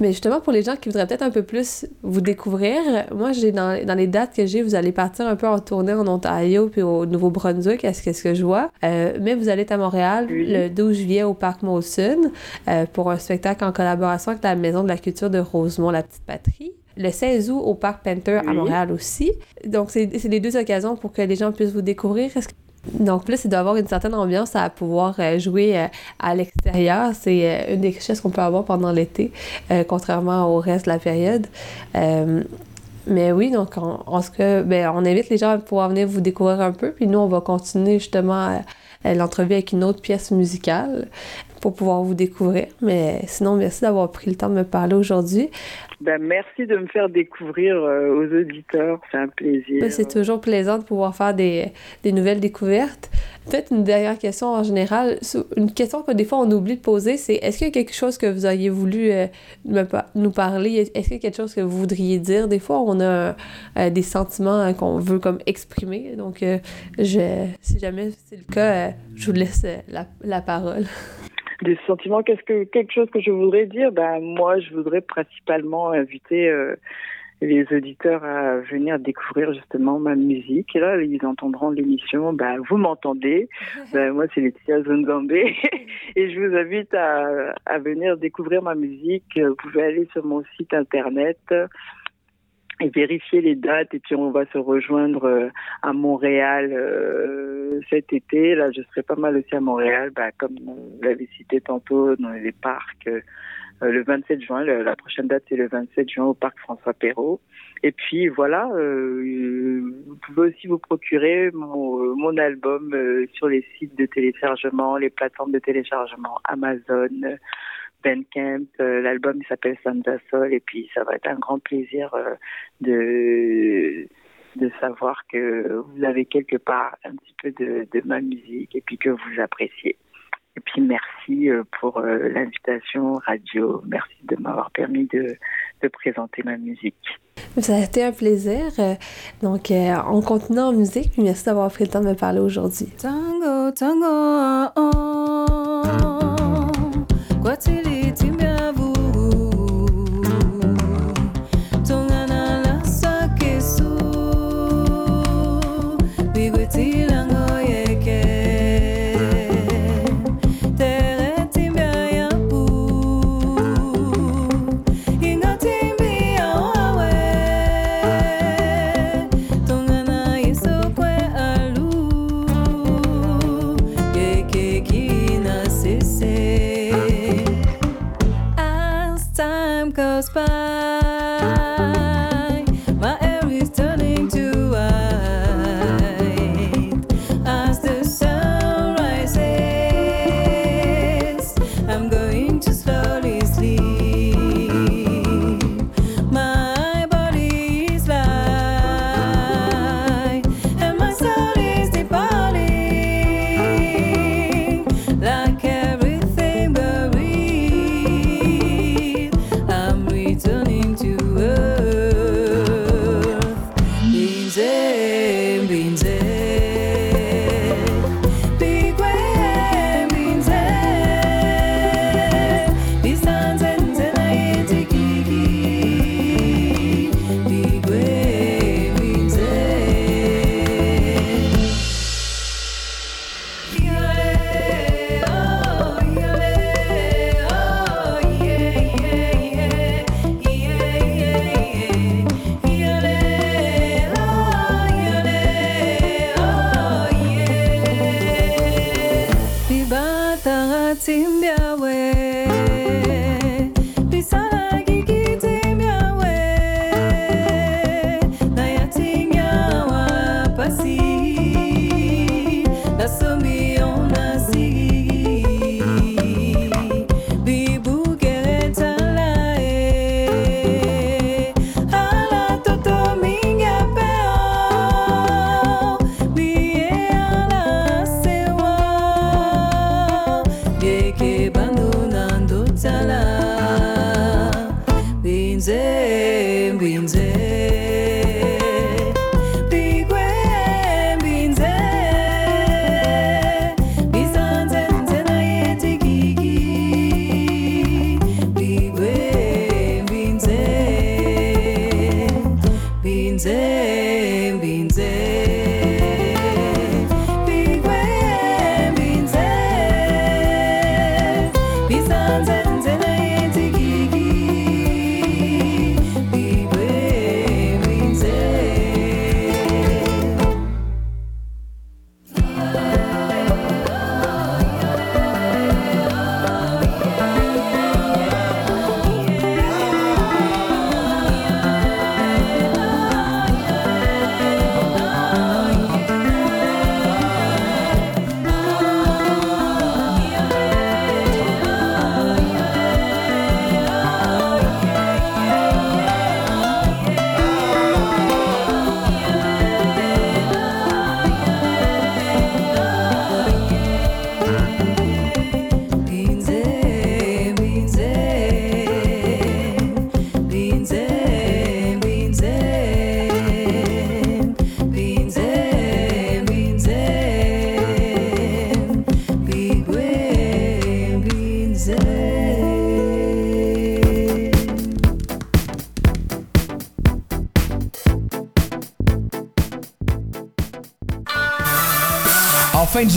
Mais justement, pour les gens qui voudraient peut-être un peu plus vous découvrir, moi, j'ai dans, dans les dates que j'ai, vous allez partir un peu en tournée en Ontario puis au Nouveau-Brunswick, est-ce que, ce que je vois. Euh, mais vous allez être à Montréal le 12 juillet au Parc Molson euh, pour un spectacle en collaboration avec la Maison de la culture de Rosemont, la petite patrie le 16 août au Parc Panther à Montréal aussi. Donc, c'est les deux occasions pour que les gens puissent vous découvrir. Est-ce que donc là, c'est d'avoir une certaine ambiance à pouvoir euh, jouer euh, à l'extérieur. C'est euh, une des richesses qu'on peut avoir pendant l'été, contrairement au reste de la période. Mais oui, donc en, en ce ben, on invite les gens à pouvoir venir vous découvrir un peu. Puis nous, on va continuer justement l'entrevue avec une autre pièce musicale pour pouvoir vous découvrir. Mais sinon, merci d'avoir pris le temps de me parler aujourd'hui. Ben, merci de me faire découvrir euh, aux auditeurs. C'est un plaisir. Ben, c'est toujours plaisant de pouvoir faire des, des nouvelles découvertes. Peut-être une dernière question en général. Une question que des fois on oublie de poser, c'est est-ce qu'il y a quelque chose que vous auriez voulu euh, me, nous parler? Est-ce qu'il y a quelque chose que vous voudriez dire? Des fois, on a euh, des sentiments hein, qu'on veut comme exprimer. Donc, euh, je, si jamais c'est le cas, je vous laisse la, la parole. des sentiments. Qu'est-ce que quelque chose que je voudrais dire? Ben moi, je voudrais principalement inviter euh, les auditeurs à venir découvrir justement ma musique. Et là, ils entendront l'émission. Ben vous m'entendez. Ben moi, c'est Laetitia Zonzambé et je vous invite à, à venir découvrir ma musique. Vous pouvez aller sur mon site internet et vérifier les dates et puis on va se rejoindre euh, à Montréal euh, cet été. Là, je serai pas mal aussi à Montréal, bah, comme vous l'avez cité tantôt, dans les parcs. Euh, le 27 juin, la prochaine date c'est le 27 juin au parc François Perrault. Et puis voilà, euh, vous pouvez aussi vous procurer mon, mon album sur les sites de téléchargement, les plateformes de téléchargement Amazon, Bandcamp. Euh, L'album s'appelle Santa Sol et puis ça va être un grand plaisir euh, de de savoir que vous avez quelque part un petit peu de, de ma musique et puis que vous appréciez. Et puis merci euh, pour l'invitation radio. Merci de m'avoir permis de, de présenter ma musique. Ça a été un plaisir. Donc, on continue en musique. Merci d'avoir pris le temps de me parler aujourd'hui. Tango, tango, oh, oh. Kwatili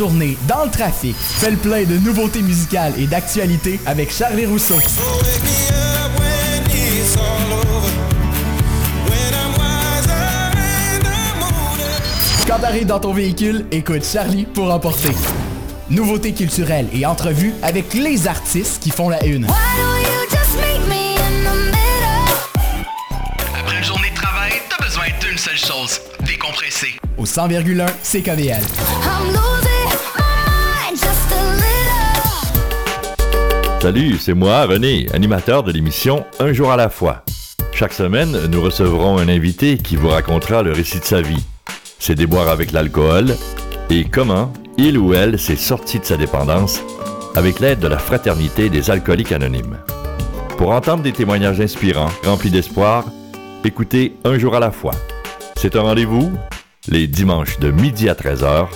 journée, dans le trafic, fais le plein de nouveautés musicales et d'actualités avec Charlie Rousseau. Quand t'arrives dans ton véhicule, écoute Charlie pour emporter. Nouveautés culturelles et entrevues avec les artistes qui font la une. Après une journée de travail, t'as besoin d'une seule chose, décompresser. Au 100,1 CKVL. Salut, c'est moi, René, animateur de l'émission Un jour à la fois. Chaque semaine, nous recevrons un invité qui vous racontera le récit de sa vie, ses déboires avec l'alcool et comment il ou elle s'est sorti de sa dépendance avec l'aide de la Fraternité des alcooliques anonymes. Pour entendre des témoignages inspirants, remplis d'espoir, écoutez Un jour à la fois. C'est un rendez-vous les dimanches de midi à 13h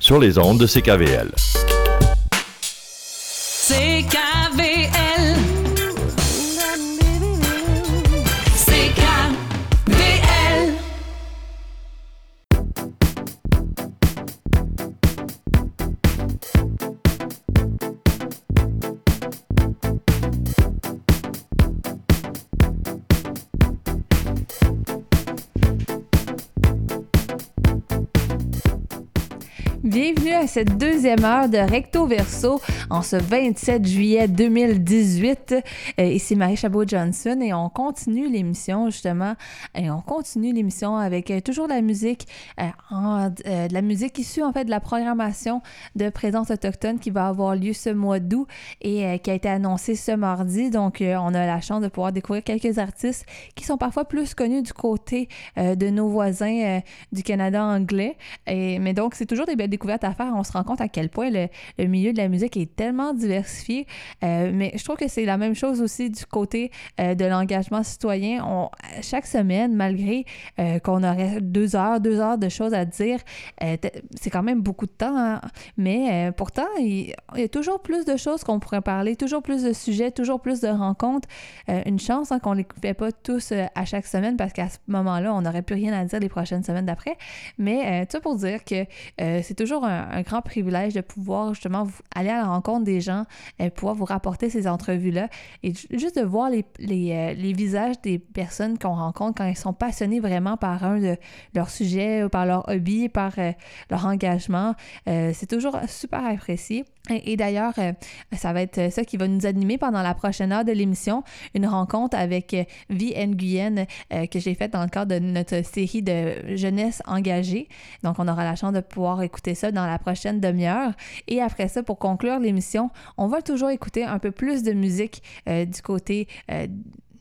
sur les ondes de CKVL. CKVL. À cette deuxième heure de Recto Verso en ce 27 juillet 2018. Euh, ici Marie Chabot-Johnson et on continue l'émission justement. Et on continue l'émission avec euh, toujours de la musique, euh, de la musique issue en fait de la programmation de présence autochtone qui va avoir lieu ce mois d'août et qui a été annoncée ce mardi. Donc on a la chance de pouvoir découvrir quelques artistes qui sont parfois plus connus du côté de nos voisins du Canada anglais. Mais donc, c'est toujours des belles découvertes à faire. On se rend compte à quel point le, milieu de la musique est tellement diversifié. Euh, mais je trouve que c'est la même chose aussi du côté euh, de l'engagement citoyen. On, chaque semaine, malgré euh, qu'on aurait deux heures, deux heures de choses à dire, c'est quand même beaucoup de temps. hein. Mais pourtant, il, y a toujours plus de choses qu'on pourrait parler, toujours plus de sujets, toujours plus de rencontres. Une chance hein, qu'on ne les fait pas tous à chaque semaine parce qu'à ce moment-là, on n'aurait plus rien à dire les prochaines semaines d'après. Mais tout pour dire que c'est toujours un grand privilège de pouvoir justement aller à la rencontre des gens, euh, pouvoir vous rapporter ces entrevues-là et ju- juste de voir euh, les visages des personnes qu'on rencontre quand ils sont passionnés vraiment par un de leurs sujets par leur hobby, par euh, leur engagement. C'est toujours super apprécié. Et, d'ailleurs, euh, ça va être ça qui va nous animer pendant la prochaine heure de l'émission, une rencontre avec euh, Vie Nguyen euh, que j'ai faite dans le cadre de notre série de jeunesse engagée. Donc, on aura la chance de pouvoir écouter ça dans la prochaine demi-heure. Et après ça, pour conclure l'émission, on va toujours écouter un peu plus de musique du côté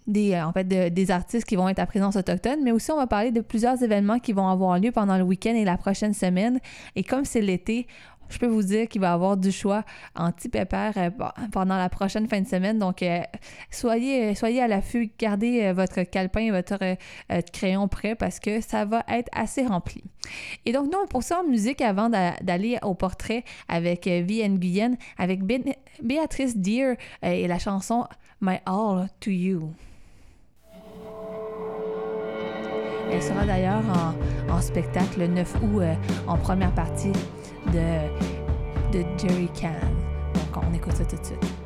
des, en fait, de- des artistes qui vont être à présence autochtone, mais aussi on va parler de plusieurs événements qui vont avoir lieu pendant le week-end et la prochaine semaine. Et comme c'est l'été, je peux vous dire qu'il va avoir du choix anti-pépère euh, pendant la prochaine fin de semaine. Donc, euh, soyez, soyez à l'affût, gardez euh, votre calepin et votre euh, euh, crayon prêt parce que ça va être assez rempli. Et donc, nous, on poursuit en musique avant d'a- d'aller au portrait avec euh, Vie Nguyen, avec Béatrice euh, et la chanson My All to You. Elle sera d'ailleurs en, spectacle le 9 août euh, en première partie de, de Jerry Can. Donc on écoute ça tout de suite.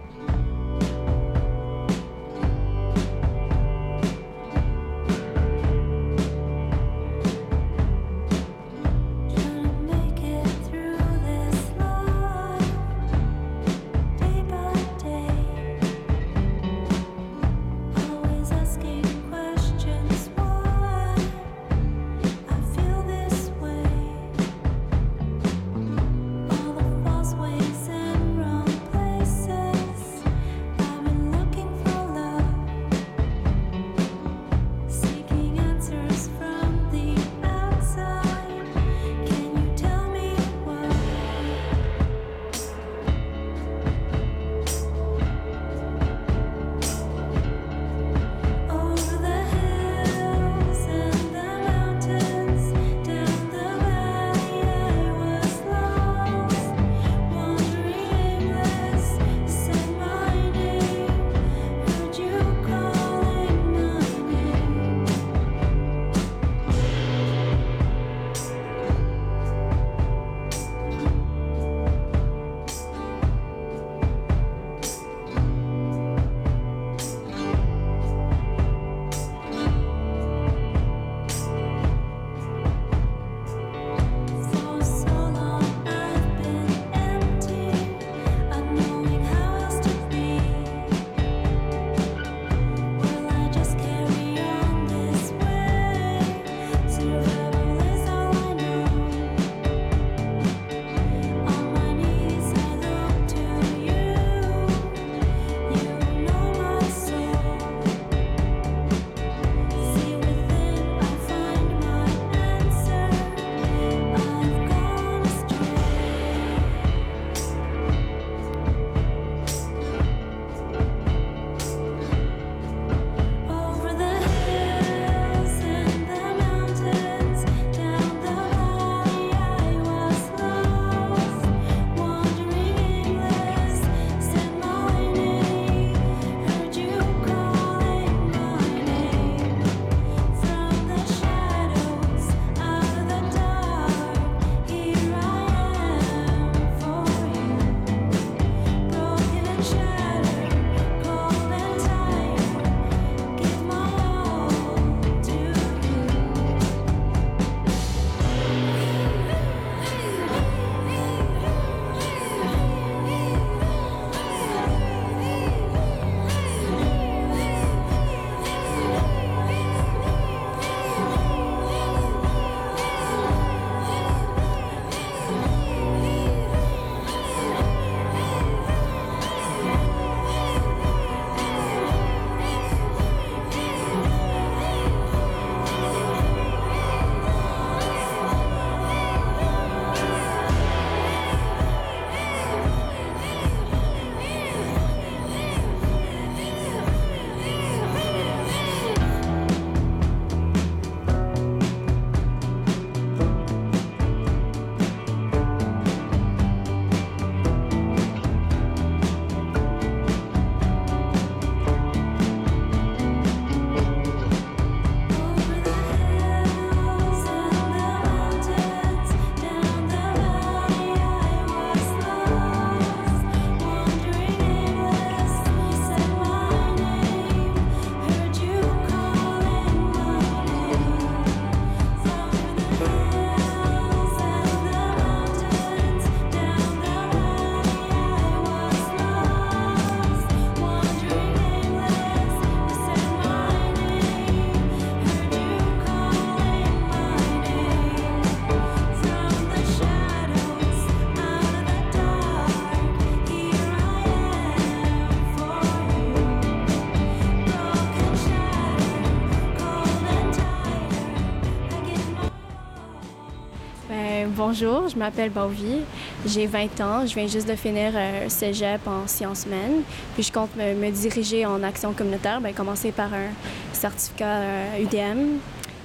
Bonjour, je m'appelle Bauvi, j'ai 20 ans, je viens juste de finir euh, cégep en sciences humaines, puis je compte me, diriger en action communautaire, ben, commencer par un certificat euh, UDM.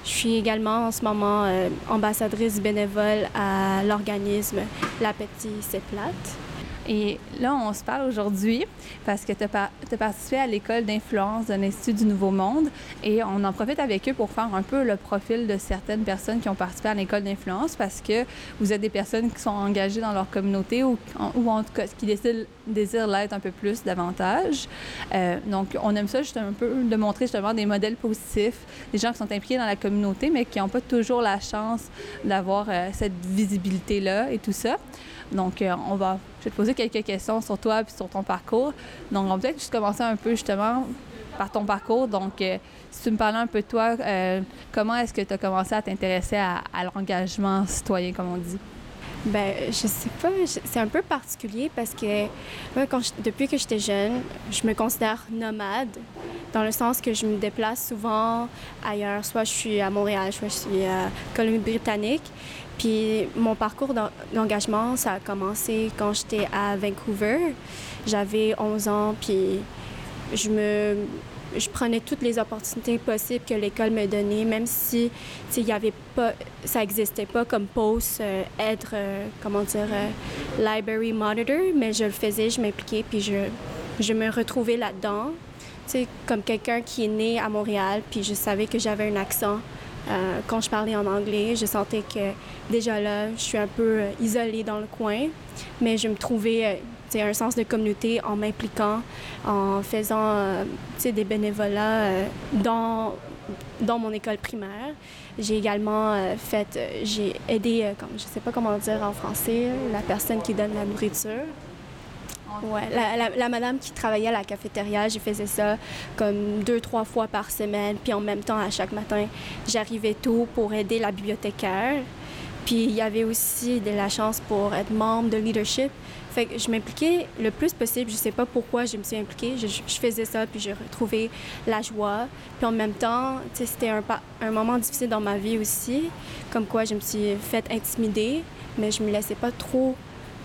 Je suis également en ce moment euh, ambassadrice bénévole à l'organisme La Petite C'est Plate. Et là, on se parle aujourd'hui parce que tu as, participé à l'école d'influence de l'Institut du Nouveau Monde et on en profite avec eux pour faire un peu le profil de certaines personnes qui ont participé à l'école d'influence parce que vous êtes des personnes qui sont engagées dans leur communauté ou, en tout cas qui désirent l'être un peu plus davantage. Euh, donc, on aime ça juste un peu de montrer justement des modèles positifs, des gens qui sont impliqués dans la communauté mais qui n'ont pas toujours la chance d'avoir euh, cette visibilité-là et tout ça. Donc, euh, on va, je vais te poser quelques questions sur toi et sur ton parcours. Donc, on va peut-être juste commencer un peu justement par ton parcours. Donc, euh, si tu me parlais un peu de toi, euh, comment est-ce que tu as commencé à t'intéresser à, l'engagement citoyen, comme on dit? Ben, je sais pas, c'est un peu particulier parce que moi, depuis que j'étais jeune, je me considère nomade, dans le sens que je me déplace souvent ailleurs. Soit je suis à Montréal, soit je suis à Colombie-Britannique. Puis mon parcours d'en- d'engagement, ça a commencé quand j'étais à Vancouver. J'avais 11 ans, puis je me prenais toutes les opportunités possibles que l'école me donnait, même si avait pas, ça n'existait pas comme poste, euh, être, euh, comment dire, euh, library monitor, mais je le faisais, je m'impliquais, puis je, je me retrouvais là-dedans. Comme quelqu'un qui est né à Montréal, puis je savais que j'avais un accent. Euh, quand je parlais en anglais, je sentais que déjà là, je suis un peu euh, isolée dans le coin, mais je me trouvais euh, un sens de communauté en m'impliquant, en faisant des bénévolats dans, mon école primaire. J'ai également fait, j'ai aidé, comme, je sais pas comment dire en français, la personne qui donne la nourriture. Ouais, la, la- la madame qui travaillait à la cafétéria, je faisais ça comme deux, trois fois par semaine. Puis en même temps, à chaque matin, j'arrivais tôt pour aider la bibliothécaire. Puis il y avait aussi de la chance pour être membre de leadership. Fait que je m'impliquais le plus possible. Je sais pas pourquoi je me suis impliquée. Je, je faisais ça, puis j'ai retrouvé la joie. Puis en même temps, c'était un, un moment difficile dans ma vie aussi. Comme quoi, je me suis fait intimider, mais je me laissais pas trop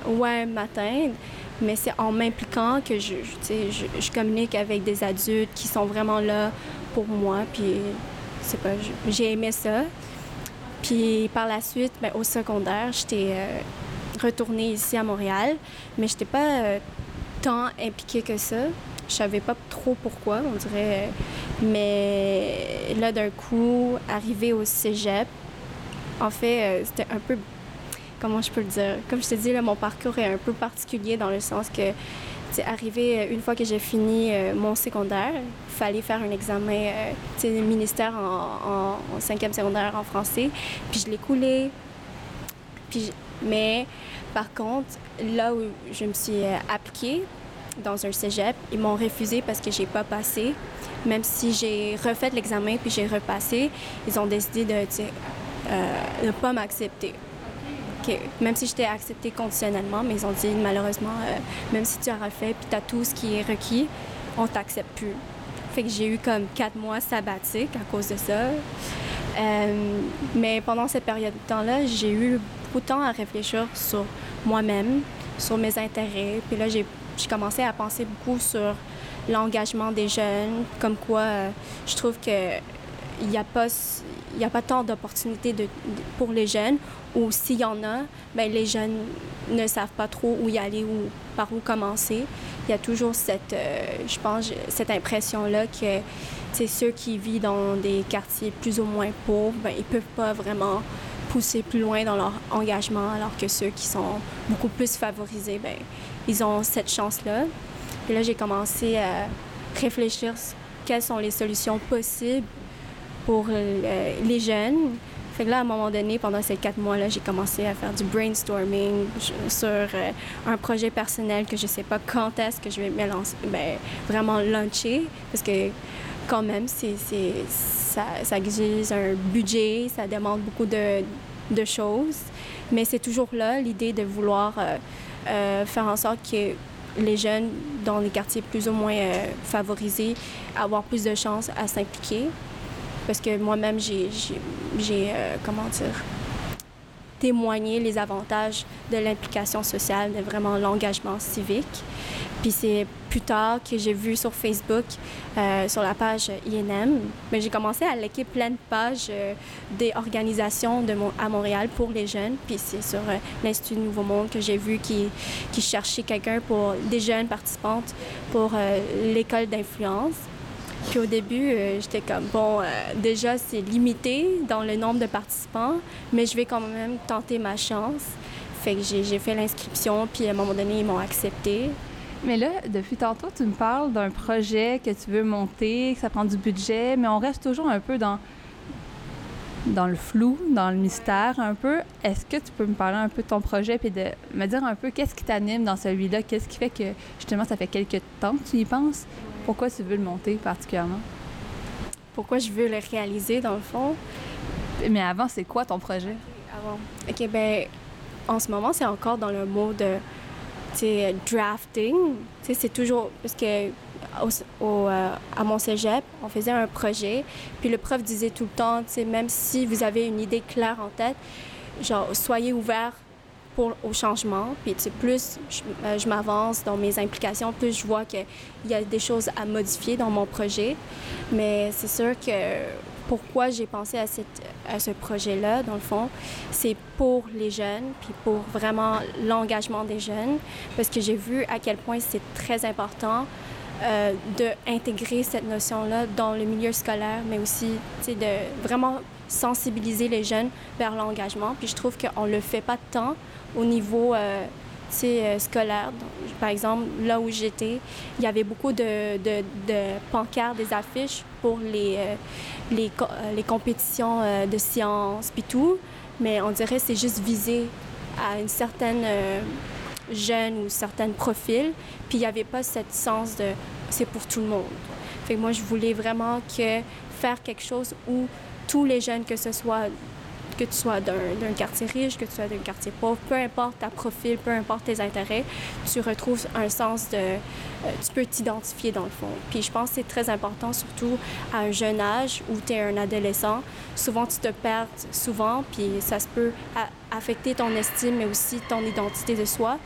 ouais, m'atteindre. Mais c'est en m'impliquant que je, je- je, je communique avec des adultes qui sont vraiment là pour moi. Puis, c'est pas, j'ai aimé ça. Puis par la suite, ben, au secondaire, j'étais euh, retournée ici à Montréal, mais j'étais pas euh, tant impliquée que ça. Je savais pas trop pourquoi, on dirait. Mais là, d'un coup, arrivé au cégep, en fait, euh, c'était un peu. Comment je peux le dire? Comme je te dis, mon parcours est un peu particulier dans le sens que, c'est arrivé euh, une fois que j'ai fini euh, mon secondaire, il fallait faire un examen, euh, ministère en, cinquième secondaire en français, puis je l'ai coulé. Puis, mais par contre, là où je me suis euh, appliquée dans un cégep, ils m'ont refusé parce que j'ai pas passé. Même si j'ai refait l'examen puis j'ai repassé, ils ont décidé de, de pas m'accepter. Même si j'étais acceptée conditionnellement, mais ils ont dit malheureusement, euh, même si tu as refait puis tu as tout ce qui est requis, on t'accepte plus. Fait que j'ai eu comme quatre mois sabbatiques à cause de ça. Euh, mais pendant cette période de temps-là, j'ai eu beaucoup de temps à réfléchir sur moi-même, sur mes intérêts. Puis là, j'ai j'ai commencé à penser beaucoup sur l'engagement des jeunes, comme quoi euh, je trouve que il n'y a pas il y a pas tant d'opportunités pour les jeunes ou s'il y en a, ben les jeunes ne savent pas trop où y aller ou par où commencer. Il y a toujours cette euh, je pense cette impression là que c'est ceux qui vivent dans des quartiers plus ou moins pauvres, ben ils peuvent pas vraiment pousser plus loin dans leur engagement alors que ceux qui sont beaucoup plus favorisés ben ils ont cette chance-là. Et là, j'ai commencé à réfléchir quelles sont les solutions possibles pour les jeunes. Fait que là, à un moment donné, pendant ces quatre mois-là, j'ai commencé à faire du brainstorming sur euh, un projet personnel que je sais pas quand est-ce que je vais me ben, vraiment lancer, parce que quand même, c'est, ça, ça exige un budget, ça demande beaucoup de, de choses, mais c'est toujours là l'idée de vouloir euh, euh, faire en sorte que les jeunes dans les quartiers plus ou moins favorisés avoir plus de chances à s'impliquer. Parce que moi-même, j'ai, euh, comment dire, témoigner les avantages de l'implication sociale, de vraiment l'engagement civique. Puis c'est plus tard que j'ai vu sur Facebook, euh, sur la page INM, mais j'ai commencé à liker plein de pages euh, des organisations de mon, à Montréal pour les jeunes. Puis c'est sur euh, l'Institut Nouveau Monde que j'ai vu qui, qui cherchait quelqu'un pour des jeunes participantes pour l'école d'influence. Puis au début, euh, j'étais comme, bon, euh, déjà, c'est limité dans le nombre de participants, mais je vais quand même tenter ma chance. Fait que j'ai fait l'inscription, puis à un moment donné, ils m'ont accepté. Mais là, depuis tantôt, tu me parles d'un projet que tu veux monter, que ça prend du budget, mais on reste toujours un peu dans, dans le flou, dans le mystère un peu. Est-ce que tu peux me parler un peu de ton projet puis de me dire un peu qu'est-ce qui t'anime dans celui-là? Qu'est-ce qui fait que, justement, ça fait quelques temps que tu y penses? Pourquoi tu veux le monter particulièrement? Pourquoi je veux le réaliser, dans le fond? Mais avant, c'est quoi ton projet? Avant. OK, ben, en ce moment, c'est encore dans le mot de, drafting. C'est toujours, parce que au, au, euh, à mon cégep, on faisait un projet, puis le prof disait tout le temps, même si vous avez une idée claire en tête, genre, soyez ouvert au changement. Puis, tu sais, plus je, euh, je m'avance dans mes implications, plus je vois qu'il y a des choses à modifier dans mon projet. Mais c'est sûr que pourquoi j'ai pensé à, ce projet-là, dans le fond, c'est pour les jeunes, puis pour vraiment l'engagement des jeunes, parce que j'ai vu à quel point c'est très important euh, d'intégrer cette notion-là dans le milieu scolaire, mais aussi de vraiment sensibiliser les jeunes vers l'engagement. Puis je trouve qu'on ne le fait pas tant au niveau euh, euh, scolaire. Donc, par exemple, là où j'étais, il y avait beaucoup de, de, pancartes, des affiches pour les, euh, les, co- les compétitions de sciences, puis tout. Mais on dirait que c'est juste visé à une certaine jeune ou certains profils. Puis il n'y avait pas cette sens de c'est pour tout le monde. Fait moi, je voulais vraiment que faire quelque chose où tous les jeunes, que ce soit que tu sois d'un quartier riche, que tu sois d'un quartier pauvre, peu importe ta profil, peu importe tes intérêts, tu retrouves un sens de... euh, tu peux t'identifier dans le fond. Puis je pense que c'est très important, surtout à un jeune âge où tu es un adolescent. Souvent, tu te perds souvent, puis ça se peut affecter ton estime, mais aussi ton identité de soi.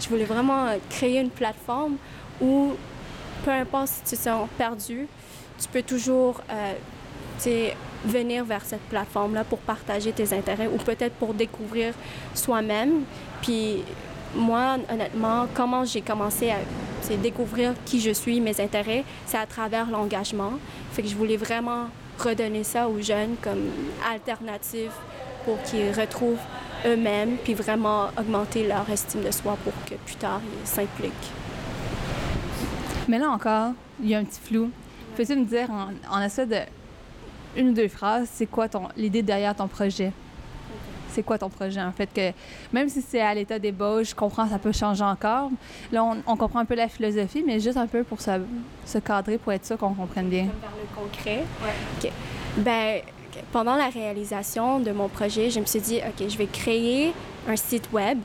Je voulais vraiment euh, créer une plateforme où, peu importe si tu te sens perdu, tu peux toujours euh, venir vers cette plateforme-là pour partager tes intérêts ou peut-être pour découvrir soi-même. Puis moi, honnêtement, comment j'ai commencé à découvrir qui je suis, mes intérêts, c'est à travers l'engagement. Fait que je voulais vraiment redonner ça aux jeunes comme alternative pour qu'ils retrouvent eux-mêmes, puis vraiment augmenter leur estime de soi pour que plus tard, ils s'impliquent. Mais là encore, il y a un petit flou. Peux-tu me dire en, en de une ou deux phrases, c'est quoi ton l'idée derrière ton projet? C'est quoi ton projet en fait que même si c'est à l'état d'ébauche, je comprends ça peut changer encore. Là on, on comprend un peu la philosophie, mais juste un peu pour se, se cadrer pour être sûr qu'on comprenne bien. Vers le concret. OK. Ben, pendant la réalisation de mon projet, je me suis dit, OK, je vais créer un site web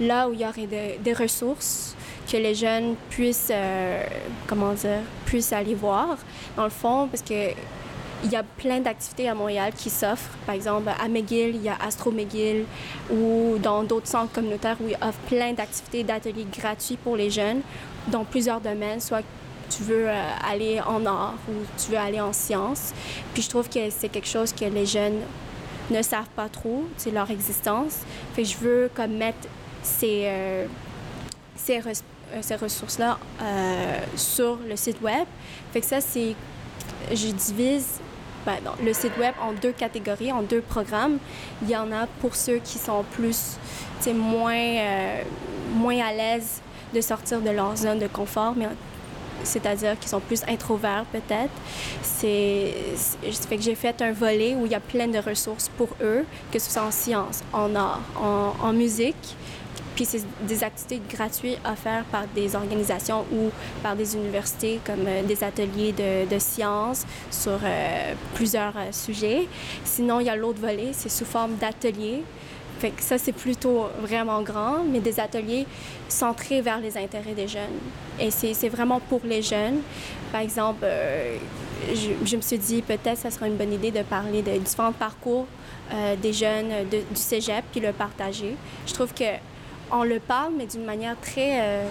là où il y aurait de- des ressources que les jeunes puissent, euh, comment dire, puissent aller voir. Dans le fond, parce que il y a plein d'activités à Montréal qui s'offrent. Par exemple, à McGill, il y a Astro McGill ou dans d'autres centres communautaires où ils offrent plein d'activités, d'ateliers gratuits pour les jeunes dans plusieurs domaines, soit tu veux euh, aller en art ou tu veux aller en sciences. Puis je trouve que c'est quelque chose que les jeunes ne savent pas trop, c'est leur existence. Fait que je veux comme mettre ces, euh, euh, ces ressources-là sur le site web. Fait que ça, c'est... Je divise ben, le site web en deux catégories, en deux programmes. Il y en a pour ceux qui sont plus, moins, euh, moins à l'aise de sortir de leur zone de confort, mais c'est-à-dire qui sont plus introverts peut-être. C'est, fait que j'ai fait un volet où il y a plein de ressources pour eux, que ce soit en sciences, en art, en musique. Puis c'est des activités gratuites offertes par des organisations ou par des universités comme euh, des ateliers de, sciences sur euh, plusieurs euh, sujets. Sinon, il y a l'autre volet, c'est sous forme d'ateliers. Ça, c'est plutôt vraiment grand, mais des ateliers centrés vers les intérêts des jeunes. Et c'est vraiment pour les jeunes. Par exemple, je, me suis dit peut-être ça serait une bonne idée de parler de différents parcours des jeunes du cégep puis le partager. Je trouve que on le parle, mais d'une manière très euh,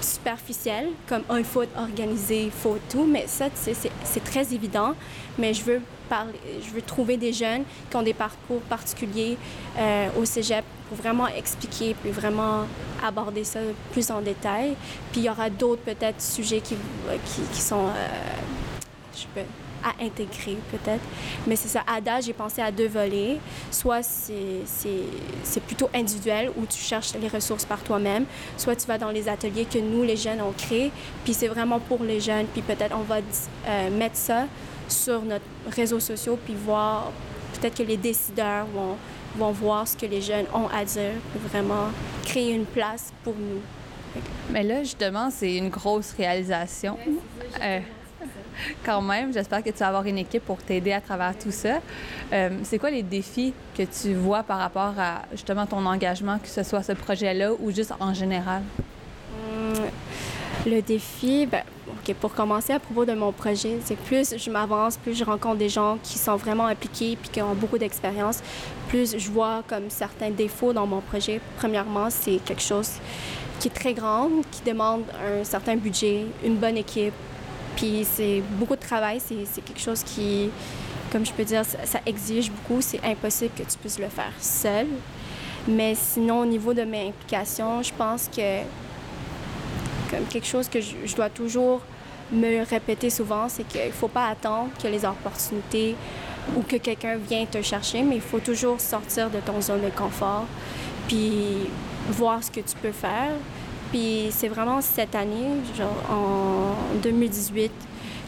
superficielle, comme oh, il organisé, il faut tout, mais ça, sais, c'est très évident. Mais je veux parler, je veux trouver des jeunes qui ont des parcours particuliers euh, au cégep pour vraiment expliquer puis vraiment aborder ça plus en détail. Puis il y aura d'autres peut-être sujets qui, sont euh, je peux, à intégrer peut-être. Mais c'est ça, à date, j'ai pensé à deux volets. Soit c'est- c'est c'est plutôt individuel où tu cherches les ressources par toi-même, soit tu vas dans les ateliers que nous, les jeunes, on crée, puis c'est vraiment pour les jeunes, puis peut-être on va euh, mettre ça sur notre réseaux sociaux, puis voir, peut-être que les décideurs vont, vont voir ce que les jeunes ont à dire, puis vraiment créer une place pour nous. Mais là, justement, c'est une grosse réalisation. Euh, quand même, j'espère que tu vas avoir une équipe pour t'aider à travers tout ça. Euh, c'est quoi les défis que tu vois par rapport à justement ton engagement, que ce soit ce projet-là ou juste en général? Hum, Le défi, ben, pour commencer à propos de mon projet, c'est plus je m'avance, plus je rencontre des gens qui sont vraiment impliqués puis qui ont beaucoup d'expérience, plus je vois comme certains défauts dans mon projet. Premièrement, c'est quelque chose qui est très grand, qui demande un certain budget, une bonne équipe, puis c'est beaucoup de travail. C'est quelque chose qui, comme je peux dire, ça, ça exige beaucoup. C'est impossible que tu puisses le faire seul. Mais sinon, au niveau de mes implications, je pense que comme quelque chose que je, je dois toujours me répéter souvent, c'est qu'il ne faut pas attendre que les opportunités ou que quelqu'un vienne te chercher, mais il faut toujours sortir de ton zone de confort, puis voir ce que tu peux faire. Puis c'est vraiment cette année, genre en 2018,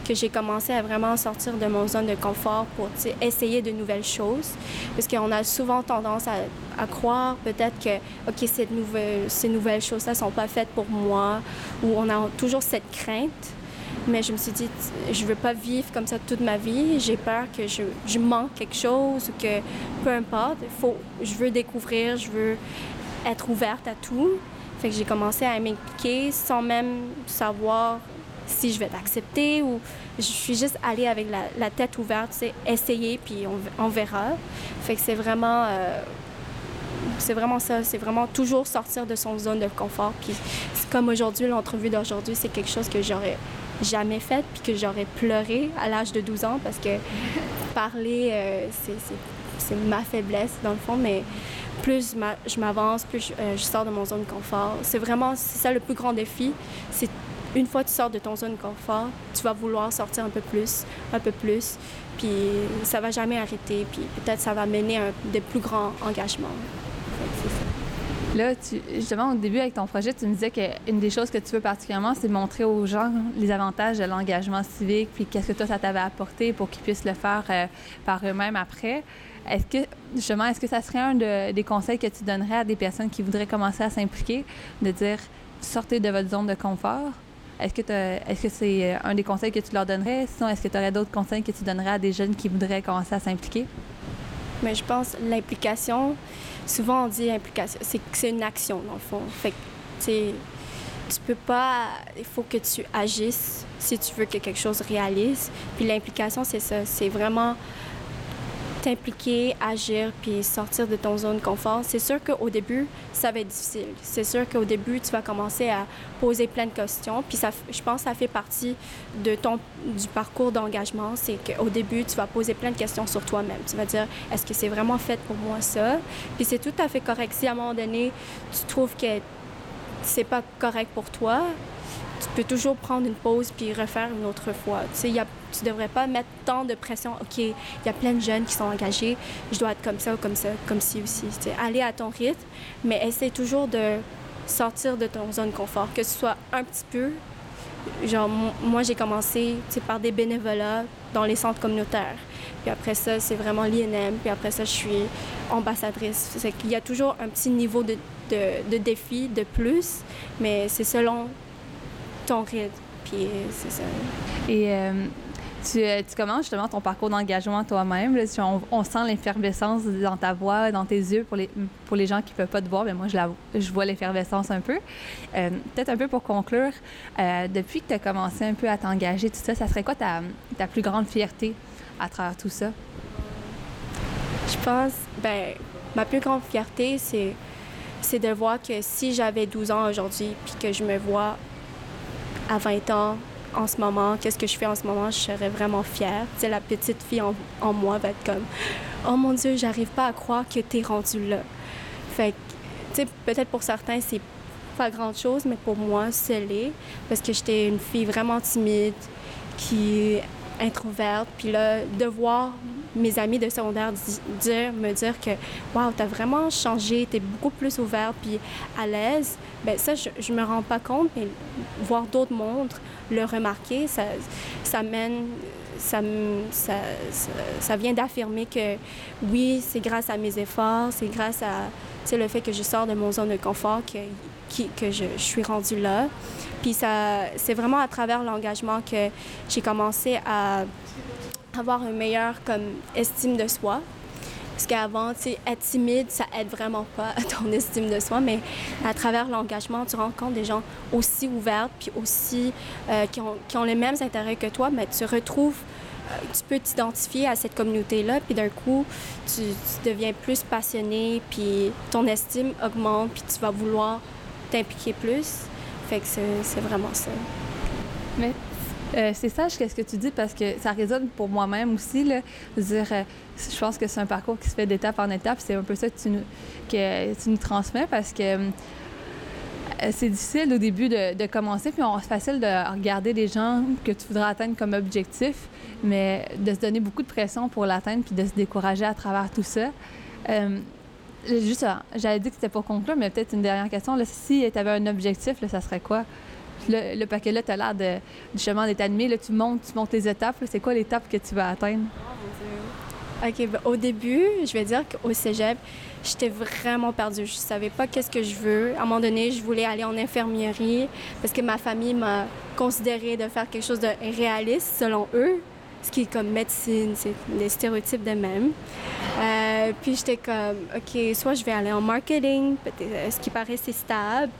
que j'ai commencé à vraiment sortir de mon zone de confort pour essayer de nouvelles choses. Parce qu'on a souvent tendance à, croire peut-être que, OK, ces nouvelles choses-là sont pas faites pour moi, ou on a toujours cette crainte. Mais je me suis dit, je veux pas vivre comme ça toute ma vie. J'ai peur que je, je manque quelque chose ou que peu importe. Faut, je veux découvrir, je veux être ouverte à tout. Fait que j'ai commencé à m'impliquer sans même savoir si je vais être acceptée ou je suis juste allée avec la, la tête ouverte, c'est essayer puis on, on verra. Fait que c'est vraiment euh, c'est vraiment ça, c'est vraiment toujours sortir de son zone de confort. Puis comme aujourd'hui, l'entrevue d'aujourd'hui, c'est quelque chose que j'aurais jamais fait puis que j'aurais pleuré à l'âge de 12 ans parce que parler, euh, c'est ma faiblesse dans le fond, mais plus je m'avance, plus je, euh, je sors de mon zone de confort. C'est vraiment, ça le plus grand défi. C'est une fois que tu sors de ton zone de confort, tu vas vouloir sortir un peu plus, un peu plus, puis ça va jamais arrêter, puis peut-être ça va mener à un, de plus grands engagements. Là, tu, justement, au début, avec ton projet, tu me disais qu'une des choses que tu veux particulièrement, c'est montrer aux gens les avantages de l'engagement civique, puis qu'est-ce que toi, ça t'avait apporté pour qu'ils puissent le faire euh, par eux-mêmes après. Est-ce que, justement, est-ce que ça serait un de- des conseils que tu donnerais à des personnes qui voudraient commencer à s'impliquer, de dire sortez de votre zone de confort? Est-ce que, c'est euh, un des conseils que tu leur donnerais? Sinon, est-ce que tu aurais d'autres conseils que tu donnerais à des jeunes qui voudraient commencer à s'impliquer? Mais je pense l'implication, souvent on dit implication, c'est une action dans le fond. Fait que, tu peux pas, il faut que tu agisses si tu veux que quelque chose réalise. Puis l'implication, c'est ça, c'est vraiment t'impliquer, agir, puis sortir de ton zone de confort. C'est sûr qu'au début, ça va être difficile. C'est sûr qu'au début, tu vas commencer à poser plein de questions. Puis ça, je pense que ça fait partie de ton, du parcours d'engagement. C'est qu'au début, tu vas poser plein de questions sur toi-même. Tu vas dire, est-ce que c'est vraiment fait pour moi ça? Puis c'est tout à fait correct. Si à un moment donné, tu trouves que c'est pas correct pour toi, tu peux toujours prendre une pause puis refaire une autre fois. Tu sais, y a, tu devrais pas mettre tant de pression. OK, il y a plein de jeunes qui sont engagés, je dois être comme ça ou comme ça, comme ci aussi. Tu sais, aller à ton rythme, mais essaie toujours de sortir de ton zone confort, que ce soit un petit peu. Genre, mo- moi, j'ai commencé par des bénévolats dans les centres communautaires. Puis après ça, c'est vraiment l'INM. Puis après ça, je suis ambassadrice. C'est qu'il y a toujours un petit niveau de, de, de défi de plus, mais c'est selon ton rythme. Puis c'est ça. Et euh, Tu, euh, tu commences justement ton parcours d'engagement toi-même. on sent l'effervescence dans ta voix, dans tes yeux. Pour les, pour les gens qui ne peuvent pas te voir, mais moi, je, la, je vois l'effervescence un peu. Euh, Peut-être un peu pour conclure, euh, depuis que tu as commencé un peu à t'engager, tout ça, ça serait quoi ta, ta plus grande fierté à travers tout ça? Je pense, ben, ma plus grande fierté, c'est, c'est de voir que si j'avais 12 ans aujourd'hui, puis que je me vois à 20 ans, en ce moment, qu'est-ce que je fais en ce moment, je serais vraiment fière. Tu sais, la petite fille en, moi va être comme, oh mon Dieu, j'arrive pas à croire que t'es rendu là. Fait tu sais, peut-être pour certains, c'est pas grand chose, mais pour moi, c'est l'est. Parce que j'étais une fille vraiment timide, qui est introverte. Puis là, de voir mes amis de secondaire di- dire, me dire que, waouh, t'as vraiment changé, t'es beaucoup plus ouverte, puis à l'aise, ben ça, je, je me rends pas compte, mais voir d'autres mondes le remarquer, ça, ça mène. Ça, ça, ça, vient d'affirmer que oui, c'est grâce à mes efforts, c'est grâce à le fait que je sors de mon zone de confort que, que je, je suis rendue là. Puis ça, c'est vraiment à travers l'engagement que j'ai commencé à avoir une meilleure comme, estime de soi. Parce qu'avant, être timide, ça aide vraiment pas à ton estime de soi, mais à travers l'engagement, tu rencontres des gens aussi ouverts, puis aussi euh, qui, ont, qui ont les mêmes intérêts que toi, mais tu retrouves, euh, tu peux t'identifier à cette communauté-là, puis d'un coup, tu deviens plus passionné, puis ton estime augmente, puis tu vas vouloir t'impliquer plus. C'est vraiment ça. Euh, c'est sage qu'est-ce que tu dis parce que ça résonne pour moi-même aussi. Là, dire, euh, je pense que c'est un parcours qui se fait d'étape en étape. C'est un peu ça que tu nous, transmets parce que euh, c'est difficile au début de, commencer, puis c'est facile de regarder les gens que tu voudrais atteindre comme objectif, mais de se donner beaucoup de pression pour l'atteindre puis de se décourager à travers tout ça. Juste, j'avais dit que c'était pour conclure, mais peut-être une dernière question. Si tu avais un objectif, ça serait quoi? Le, le paquet là, tu as l'air de, justement d'être animé. Là, tu montes, tu montes les étapes. C'est quoi l'étape que tu vas atteindre? OK, ben, au début, je vais dire qu'au cégep, j'étais vraiment perdue. Je savais pas qu'est-ce que je veux. À un moment donné, je voulais aller en infirmerie parce que ma famille m'a considéré de faire quelque chose de réaliste selon eux, ce qui est comme médecine, c'est des stéréotypes de même. Euh, puis j'étais comme, OK, soit je vais aller en marketing, euh, ce qui paraissait stable.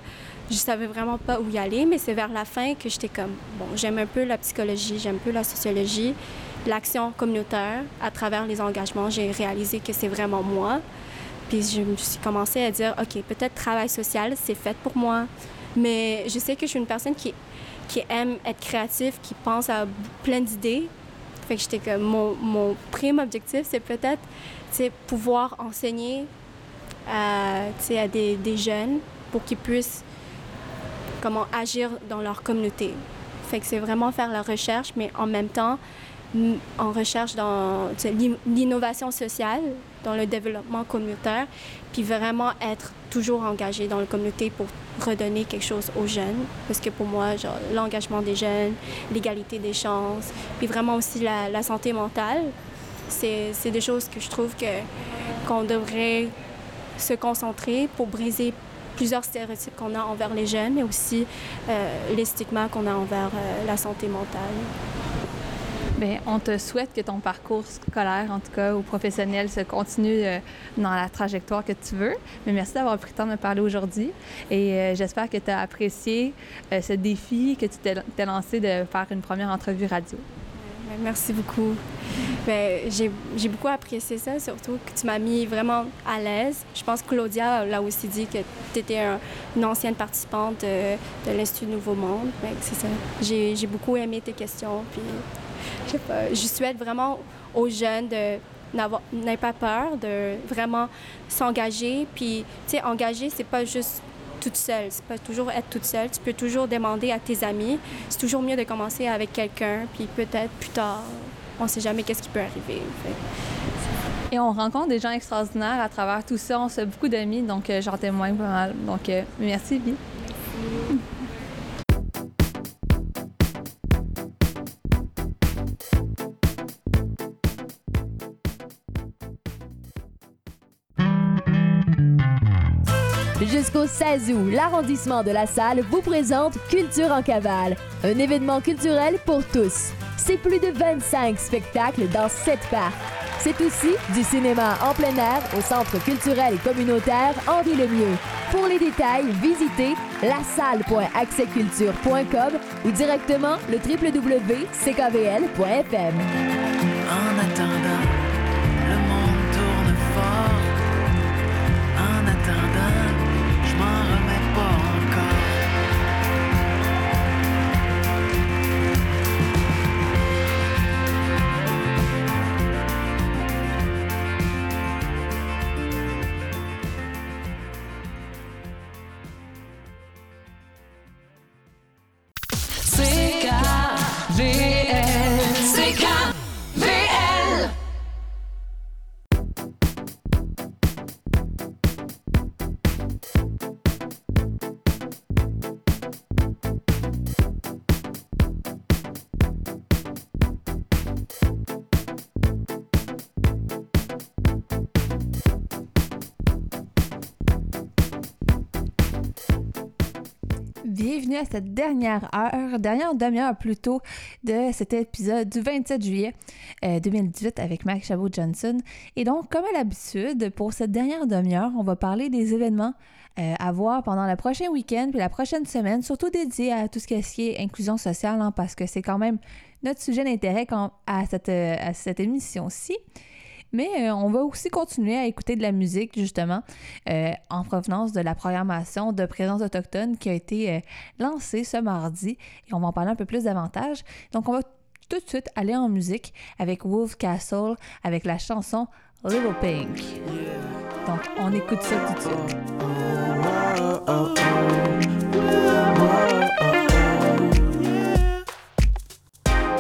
Je savais vraiment pas où y aller, mais c'est vers la fin que j'étais comme, bon, j'aime un peu la psychologie, j'aime un peu la sociologie, l'action communautaire. À travers les engagements, j'ai réalisé que c'est vraiment moi. Puis je me suis commencé à dire, OK, peut-être travail social, c'est fait pour moi. Mais je sais que je suis une personne qui, qui aime être créative, qui pense à plein d'idées. Fait que j'étais comme, mon, mon prime objectif, c'est peut-être, pouvoir enseigner à, sais, à des, des jeunes pour qu'ils puissent comment agir dans leur communauté. Fait que c'est vraiment faire la recherche, mais en même temps, en recherche dans l'innovation sociale, dans le développement communautaire, puis vraiment être toujours engagé dans la communauté pour redonner quelque chose aux jeunes. Parce que pour moi, l'engagement des jeunes, l'égalité des chances, puis vraiment aussi la, la santé mentale, c'est c'est des choses que je trouve que qu'on devrait se concentrer pour briser plusieurs stéréotypes qu'on a envers les jeunes, mais aussi euh, les stigmas qu'on a envers euh, la santé mentale. On te souhaite que ton parcours scolaire, en tout cas, ou professionnel, se continue euh, dans la trajectoire que tu veux. Mais merci d'avoir pris le temps de me parler aujourd'hui. Et euh, j'espère que tu as apprécié euh, ce défi que tu t'es lancé de faire une première entrevue radio. Ouais, Merci beaucoup. Ben, J'ai beaucoup apprécié ça, surtout que tu m'as mis vraiment à l'aise. Je pense que Claudia l'a aussi dit que tu étais une ancienne participante de, de l'Institut Nouveau Monde. Ben. J'ai beaucoup aimé tes questions. Je sais pas, je souhaite vraiment aux jeunes de n'avoir n'aient pas peur, de vraiment s'engager. Puis, tu sais, engager, c'est pas juste toute seule. C'est pas toujours être toute seule. Tu peux toujours demander à tes amis. C'est toujours mieux de commencer avec quelqu'un, puis peut-être plus tard, on sait jamais qu'est-ce qui peut arriver. Et on rencontre des gens extraordinaires à travers tout ça. On se fait beaucoup d'amis, donc euh, j'en témoigne pas mal. Donc, euh, merci, Vi. Jusqu'au 16 août, l'arrondissement de la Salle vous présente Culture en cavale, un événement culturel pour tous. c'est plus de 25 spectacles dans 7 parcs. C'est aussi du cinéma en plein air au Centre culturel et communautaire Henri Lemieux. Pour les détails, visitez lasalle.accessculture.com ou directement le www.ckvl.fm. En attendant, Bienvenue à cette dernière heure, dernière demi-heure plutôt de cet épisode du 27 juillet euh, 2018 avec Mac Chabot-Johnson. Et donc, comme à l'habitude, pour cette dernière demi-heure, on va parler des événements euh, à voir pendant le prochain week-end puis la prochaine semaine, surtout dédiés à tout ce qui est- inclusion sociale, hein, parce que c'est quand même notre sujet d'intérêt à cette, euh, à cette émission-ci. Mais euh, on va aussi continuer à écouter de la musique, justement, euh, en provenance de la programmation de présence autochtone qui a été euh, lancée ce mardi. Et on va en parler un peu plus davantage. Donc, on va tout de suite aller en musique avec Wolf Castle, avec la chanson Little Pink. Donc, on écoute ça tout de suite.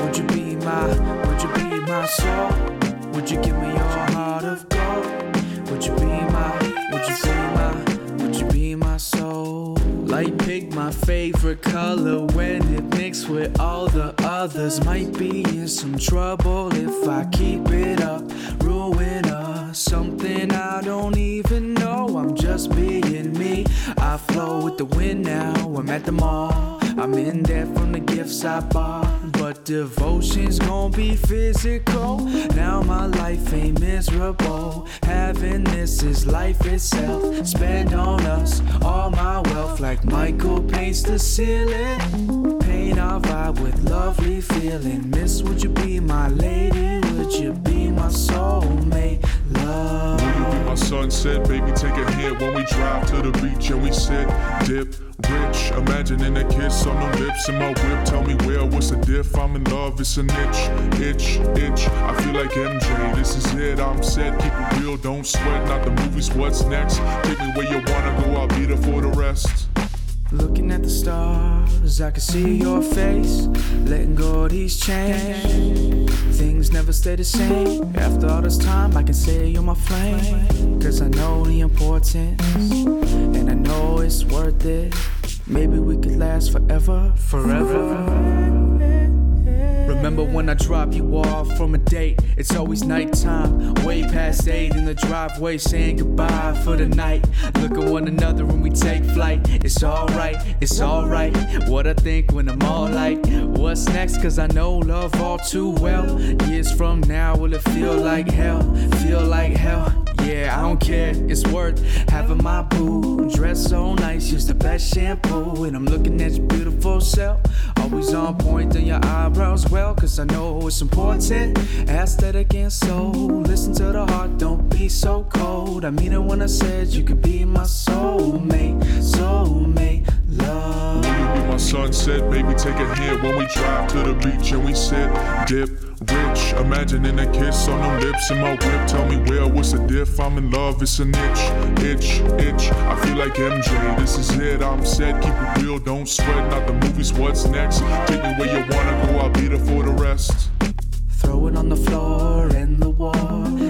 Would you be my, would you be my soul? Would you give me your heart of gold? Would you be my, would you be my, would you be my soul? Light pink, my favorite color when it mixed with all the others. Might be in some trouble if I keep it up, ruin us. Something I don't even know, I'm just being me. I flow with the wind now, I'm at the mall. I'm in debt from the gifts I bought. But devotion's gonna be physical. Now my life ain't miserable. Having this is life itself. Spend on us all my wealth like Michael paints the ceiling. Paint our vibe with lovely feeling. Miss, would you be my lady? Would you be my soulmate? Love. You. be My said, baby, take a hit when we drive to the beach and we sit, dip, rich. Imagining a kiss on the lips in my whip. Tell me where, what's the diff? I'm in love, it's an itch, itch, itch. I feel like MJ, this is it. I'm set, keep it real, don't sweat. Not the movies, what's next? Take me where you wanna go, I'll be there for the rest. Looking at the stars, I can see your face. Letting go of these chains. Things never stay the same. After all this time, I can say you're my flame. Cause I know the importance, and I know it's worth it. Maybe we could last forever, forever. Remember when I drop you off from a date? It's always nighttime, way past eight in the driveway, saying goodbye for the night. Look at one another when we take flight. It's alright, it's alright. What I think when I'm all like, what's next? Cause I know love all too well. Years from now, will it feel like hell? Feel like hell? Yeah, I don't care, it's worth having my boo. Dress so nice, use the best shampoo. And I'm looking at your beautiful self. Always on point, and your eyebrows well. Cause I know it's important. Aesthetic and soul. Listen to the heart, don't be so cold. I mean it when I said you could be my soulmate. Soulmate, love. My said, baby, take a hit when we drive to the beach and we sit, dip, rich. Imagining a kiss on them lips in my whip. Tell me where, what's the diff? I'm in love, it's an itch, itch, itch. I feel like MJ, this is it. I'm set, keep it real, don't sweat. Not the movies, what's next? Take me where you wanna go, I'll be there for the rest. Throw it on the floor in the war.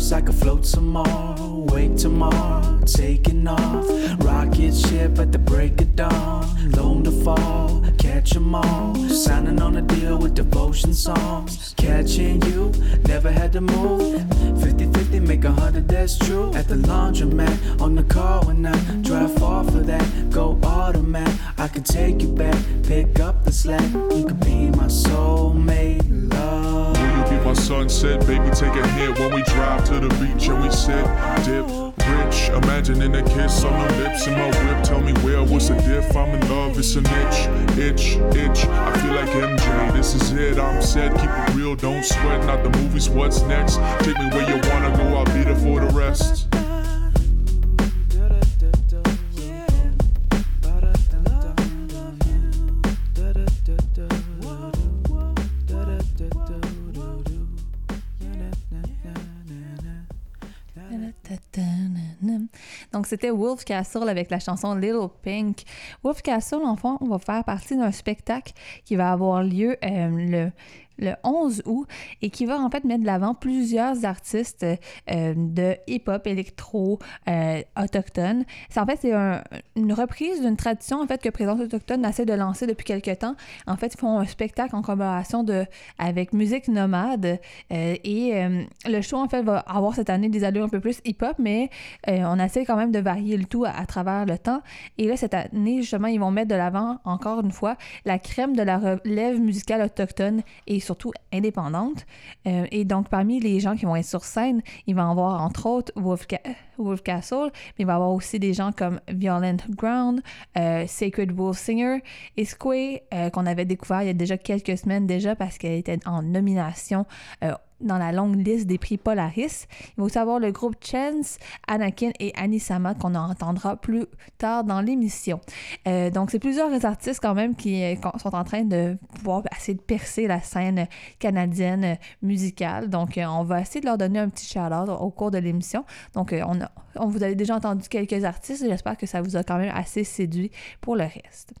In I could float more. Wake tomorrow, taking off. Rocket ship at the break of dawn. Lone to fall, catch 'em all. Signing on a deal with devotion songs. Catching you, never had to move. 50 50 make a hundred, that's true. At the laundromat, on the car when I drive far for that. Go automat, I can take you back, pick up the slack. You could be my soulmate, love. My sunset? Baby, take a hit when we drive to the beach and we sit, dip, rich. Imagining a kiss on the lips in my whip. Tell me where, what's the diff? I'm in love, it's an itch, itch, itch. I feel like MJ, this is it. I'm set, keep it real, don't sweat. Not the movies, what's next? Take me where you wanna go, I'll be there for the rest. C'était Wolf Castle avec la chanson Little Pink. Wolf Castle, en fond, on va faire partie d'un spectacle qui va avoir lieu euh, le le 11 août et qui va en fait mettre de l'avant plusieurs artistes euh, de hip-hop électro euh, autochtones. C'est en fait c'est un- une reprise d'une tradition en fait que Présence autochtone essaie de lancer depuis quelques temps. En fait, ils font un spectacle en collaboration de avec musique nomade euh, et euh, le show en fait va avoir cette année des allures un peu plus hip-hop, mais on essaie quand même de varier le tout à, à travers le temps. Et là cette année justement ils vont mettre de l'avant encore une fois la crème de la relève musicale autochtone et surtout indépendante. Euh, et donc, parmi les gens qui vont être sur scène, il va y avoir entre autres Wolf, Ca- Wolf Castle, mais il va y avoir aussi des gens comme Violent Ground, euh, Sacred Wolf Singer, Isque, euh, qu'on avait découvert il y a déjà quelques semaines déjà parce qu'elle était en nomination dans la longue liste des prix Polaris. Il va aussi avoir le groupe Chance, Anakin et Anisama qu'on entendra plus tard dans l'émission. Euh, donc, c'est plusieurs artistes quand même qui euh, sont en train de pouvoir essayer de percer la scène canadienne musicale. Donc, euh, on va essayer de leur donner un petit shout-out au cours de l'émission. Donc, on vous avez déjà entendu quelques artistes. J'espère que ça vous a quand même assez séduit pour le reste.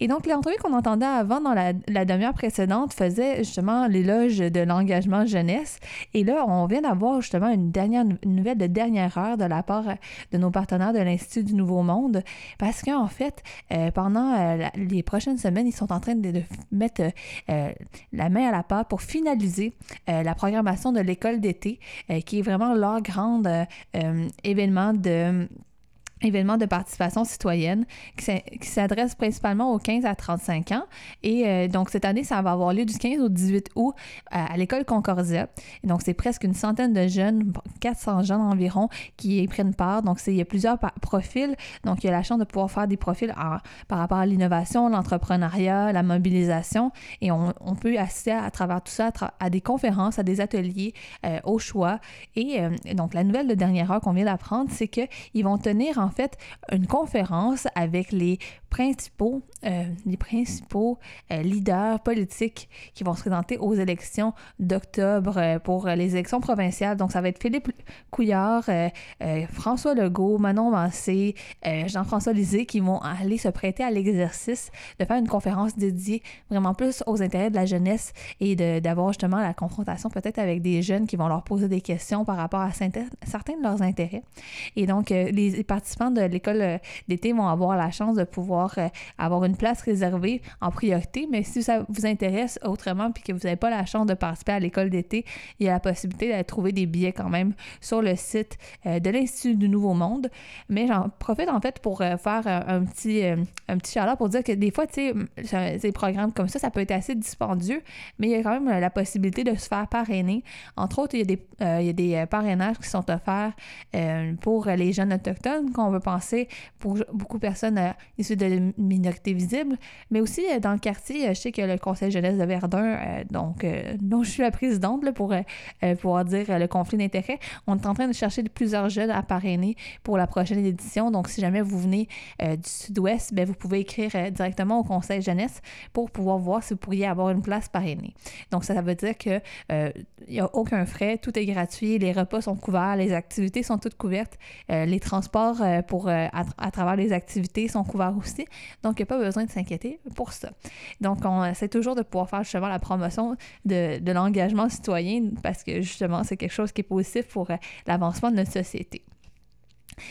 Et donc, l'entrevue qu'on entendait avant dans la, demi-heure précédente faisait justement l'éloge de l'engagement jeunesse. Et là, on vient d'avoir justement une dernière nouvelle de dernière heure de la part de nos partenaires de l'Institut du Nouveau Monde. Parce qu'en fait, euh, pendant euh, les prochaines semaines, ils sont en train de, mettre euh, la main à la pâte pour finaliser euh, la programmation de l'école d'été, euh, qui est vraiment leur grand euh, euh, événement de événement de participation citoyenne qui s'a- qui s'adresse principalement aux 15 à 35 ans. Et euh, donc, cette année, ça va avoir lieu du 15 au 18 août à, l'école Concordia. Et donc, c'est presque une centaine de jeunes, 400 jeunes environ, qui y prennent part. Donc, il y a plusieurs profils. Donc, il y a la chance de pouvoir faire des profils par rapport à l'innovation, l'entrepreneuriat, la mobilisation. Et on, peut assister à, travers tout ça à des conférences, à des ateliers euh, au choix. Et euh, donc, la nouvelle de dernière heure qu'on vient d'apprendre, c'est qu'ils vont tenir en fait une conférence avec les principaux, euh, les principaux euh, leaders politiques qui vont se présenter aux élections d'octobre euh, pour les élections provinciales. Donc, ça va être Philippe Couillard, François Legault, Manon Mancé, Jean-François Lisée qui vont aller se prêter à l'exercice de faire une conférence dédiée vraiment plus aux intérêts de la jeunesse et d'avoir justement la confrontation peut-être avec des jeunes qui vont leur poser des questions par rapport à certains de leurs intérêts. Et donc, les participants de l'école euh, d'été vont avoir la chance de pouvoir euh, avoir une place réservée en priorité. Mais si ça vous intéresse autrement puis que vous n'avez pas la chance de participer à l'école d'été, il y a la possibilité de trouver des billets quand même sur le site euh, de l'Institut du Nouveau Monde. Mais j'en profite en fait pour faire un petit, un petit pour dire que des fois, tu sais, ces programmes comme ça, ça peut être assez dispendieux, mais il y a quand même la possibilité de se faire parrainer. Entre autres, il y a des, il y a des parrainages qui sont offerts pour les jeunes autochtones, qu'on veut penser pour beaucoup de personnes euh, issues de minorités visibles, mais aussi euh, dans le quartier, euh, je sais que le Conseil jeunesse de Verdun, donc, dont je suis la présidente là, pour pouvoir dire le conflit d'intérêts, on est en train de chercher plusieurs jeunes à parrainer pour la prochaine édition. Donc, si jamais vous venez du sud-ouest, ben, vous pouvez écrire directement au Conseil jeunesse pour pouvoir voir si vous pourriez avoir une place parrainée. Donc, ça, ça veut dire que il n'y a aucun frais, tout est gratuit, les repas sont couverts, les activités sont toutes couvertes, les transports pour, euh, à, travers les activités sont couverts aussi. Donc, il n'y a pas besoin de s'inquiéter pour ça. Donc, on essaie toujours de pouvoir faire justement la promotion de, de l'engagement citoyen parce que justement, c'est quelque chose qui est positif pour euh, l'avancement de notre société.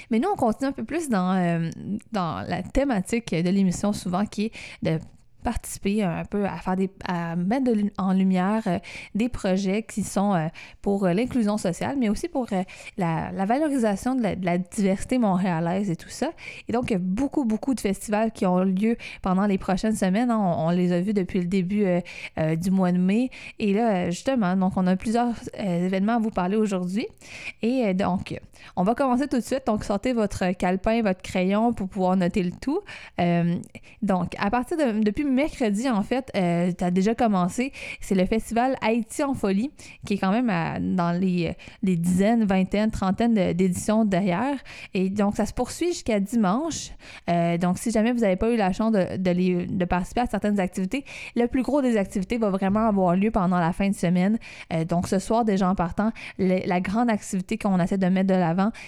Mais nous, on continue un peu plus dans, euh, dans la thématique de l'émission souvent qui est de participer un peu à faire des à mettre en lumière euh, des projets qui sont euh, pour euh, l'inclusion sociale, mais aussi pour euh, la, la valorisation de la, diversité montréalaise et tout ça. Et donc, il y a beaucoup, beaucoup de festivals qui ont lieu pendant les prochaines semaines. hein. On, on les a vus depuis le début euh, euh, du mois de mai. Et là, euh, justement, donc, on a plusieurs euh, événements à vous parler aujourd'hui. Et euh, donc, on va commencer tout de suite. Donc, sortez votre calepin, votre crayon pour pouvoir noter le tout. Euh, donc, à partir de depuis mercredi, en fait, euh, tu as déjà commencé. C'est le festival Haïti en folie, qui est quand même dans les, les dizaines, vingtaines, trentaines d'éditions derrière. Et donc, ça se poursuit jusqu'à dimanche. Euh, donc, si jamais vous n'avez pas eu la chance de, de participer à certaines activités, le plus gros des activités va vraiment avoir lieu pendant la fin de semaine. Euh, donc, ce soir, déjà en partant, la grande activité qu'on essaie de mettre de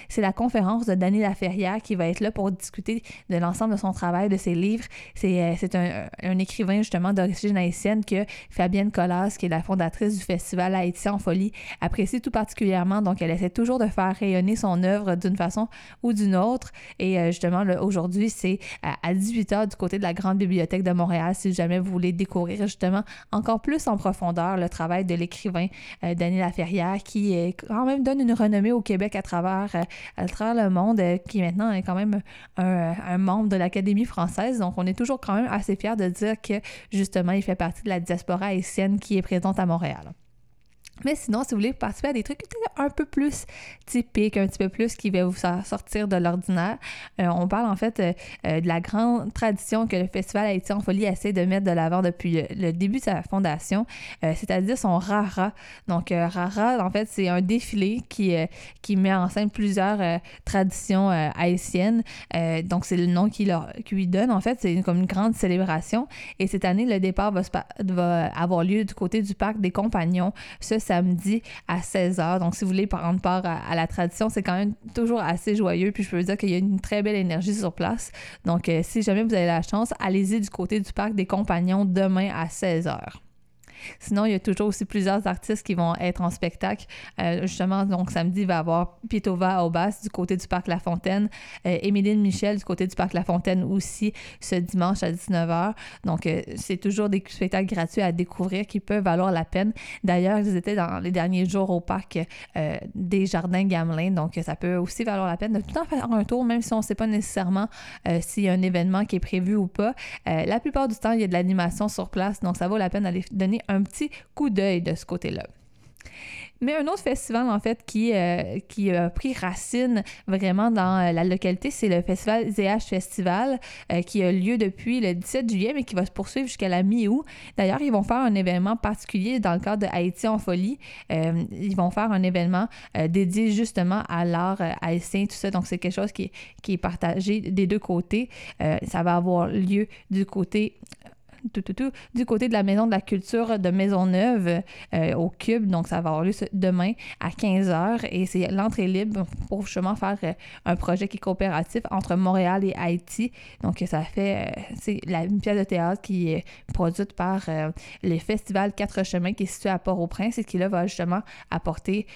c'est la conférence de Dany Laferrière qui va être là pour discuter de l'ensemble de son travail, de ses livres. C'est euh, un, écrivain justement d'origine haïtienne que Fabienne Collas, qui est la fondatrice du festival Haïti en folie, apprécie tout particulièrement. Donc, elle essaie toujours de faire rayonner son œuvre d'une façon ou d'une autre. Et euh, justement, aujourd'hui, c'est à, à 18h du côté de la Grande Bibliothèque de Montréal, si jamais vous voulez découvrir justement encore plus en profondeur le travail de l'écrivain euh, Dany Laferrière, qui quand même donne une renommée au Québec à travers, euh, le monde, euh, qui maintenant est quand même un, un membre de l'Académie française. Donc, on est toujours quand même assez fiers de dire que justement, il fait partie de la diaspora haïtienne qui est présente à Montréal. Mais sinon, si vous voulez participer à des trucs un peu plus typiques, un petit peu plus qui va vous sortir de l'ordinaire, euh, on parle en fait euh, euh, de la grande tradition que le Festival Haïti en folie essaie de mettre de l'avant depuis le, début de sa fondation, c'est-à-dire son Rara. Donc, Rara, en fait, c'est un défilé qui, qui met en scène plusieurs traditions haïtiennes. Donc, c'est le nom qu'il qu'il lui donne. En fait, c'est comme une grande célébration. Et cette année, le départ va, va avoir lieu du côté du Parc des Compagnons ce à 16h. Donc, si vous voulez prendre part à, à la tradition, c'est quand même toujours assez joyeux. Puis, je peux vous dire qu'il y a une très belle énergie sur place. Donc, euh, si jamais vous avez la chance, allez-y du côté du Parc des Compagnons demain à 16h. Sinon, il y a toujours aussi plusieurs artistes qui vont être en spectacle. Euh, justement, donc samedi, il va y avoir Pitova Aubas du côté du Parc La Fontaine, euh, Émiline Michel du côté du Parc La Fontaine aussi ce dimanche à 19h. Donc, euh, c'est toujours des spectacles gratuits à découvrir qui peuvent valoir la peine. D'ailleurs, ils étaient dans les derniers jours au Parc euh, des Jardins Gamelin. Donc, ça peut aussi valoir la peine de tout temps faire un tour, même si on ne sait pas nécessairement s'il y a un événement qui est prévu ou pas. La plupart du temps, il y a de l'animation sur place, donc ça vaut la peine d'aller donner un petit coup d'œil de ce côté-là. Mais un autre festival, en fait, qui, euh, qui a pris racine vraiment dans euh, la localité, c'est le festival ZH Festival, euh, qui a lieu depuis le 17 juillet, mais qui va se poursuivre jusqu'à la mi-août. D'ailleurs, ils vont faire un événement particulier dans le cadre de Haïti en folie. Ils vont faire un événement dédié justement à l'art haïtien, tout ça. Donc, c'est quelque chose qui, est- qui est partagé des deux côtés. Ça va avoir lieu du côté du côté de la Maison de la Culture de Maisonneuve euh, au Cube. Donc, ça va avoir lieu demain à 15h et c'est l'entrée libre pour justement faire euh, un projet qui est coopératif entre Montréal et Haïti. Donc, ça fait, euh, c'est une pièce de théâtre qui est produite par le Festival Quatre Chemins qui est situé à Port-au-Prince et qui là va justement apporter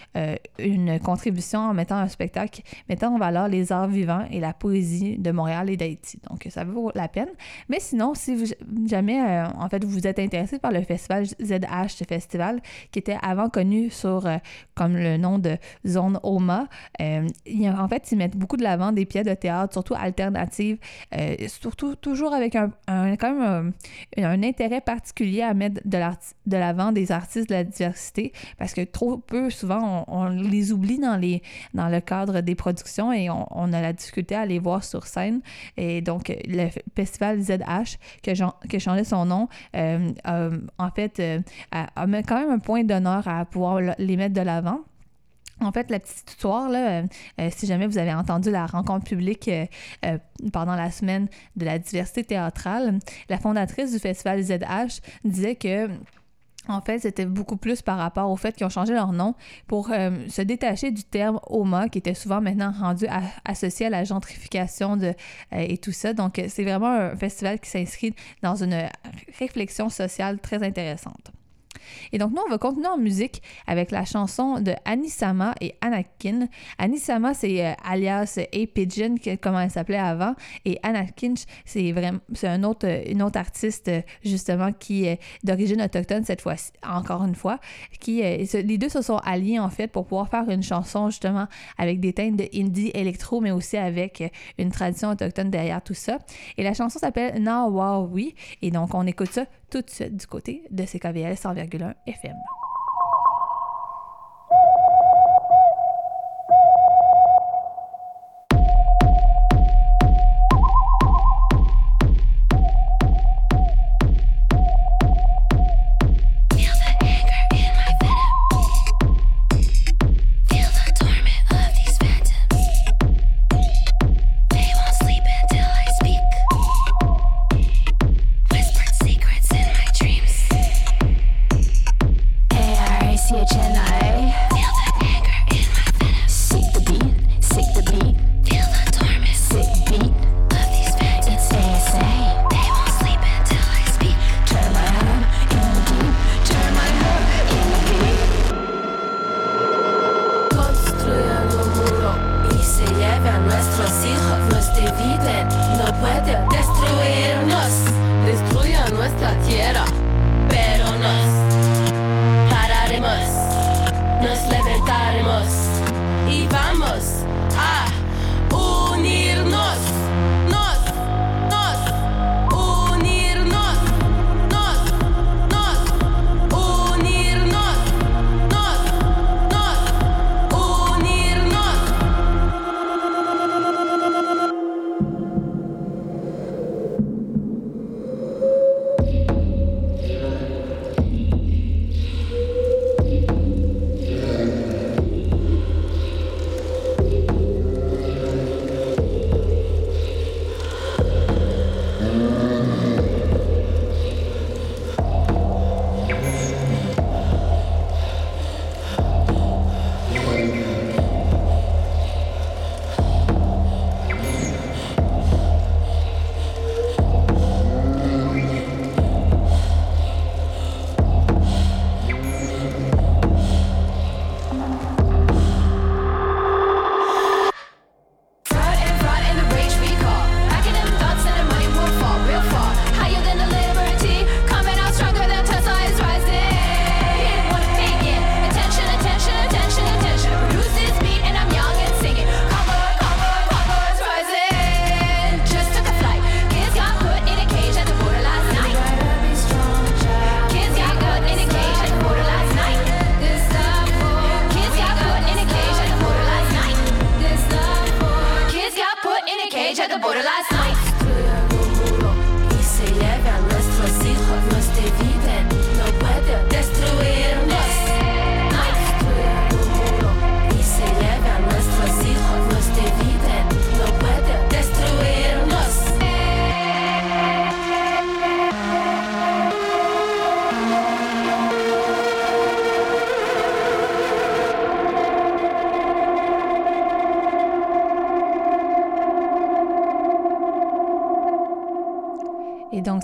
une contribution en mettant un spectacle mettant en valeur les arts vivants et la poésie de Montréal et d'Haïti. Donc, ça vaut la peine. Mais sinon, si vous, jamais, euh, en fait, vous êtes intéressé par le festival ZH, ce festival qui était avant connu sur, euh, comme le nom de Zone OMA, euh, en fait, ils mettent beaucoup de l'avant des pièces de théâtre, surtout alternatives, surtout toujours avec un, quand même un, intérêt particulier à mettre de l'avant des artistes de la diversité, parce que trop peu, souvent, on, les oublie dans, les, dans le cadre des productions et on, a la difficulté à les voir sur scène. Et donc, le festival ZH, que, j'en- que son nom, euh, a, en fait, euh, a, mis quand même un point d'honneur à pouvoir le- les mettre de l'avant. En fait, la petite histoire, euh, euh, si jamais vous avez entendu la rencontre publique euh, euh, pendant la semaine de la diversité théâtrale, la fondatrice du festival ZH disait que en fait, c'était beaucoup plus par rapport au fait qu'ils ont changé leur nom pour euh, se détacher du terme HOMA, qui était souvent maintenant rendu associé à la gentrification euh, et tout ça. Donc, euh, c'est vraiment un festival qui s'inscrit dans une réflexion sociale très intéressante. Et donc, nous, on va continuer en musique avec la chanson de Anisama et Anakin. Anisama, c'est euh, alias A Pigeon, comment elle s'appelait avant. Et Anakin, c'est vraiment, un autre, euh, une autre artiste, euh, justement, qui est d'origine autochtone, cette fois-ci, encore une fois. Qui, les deux se sont alliés, en fait, pour pouvoir faire une chanson, justement, avec des teintes de indie électro, mais aussi avec une tradition autochtone derrière tout ça. Et la chanson s'appelle Nawawi. Et donc, on écoute ça tout de suite du côté de CKVL 100,1 FM.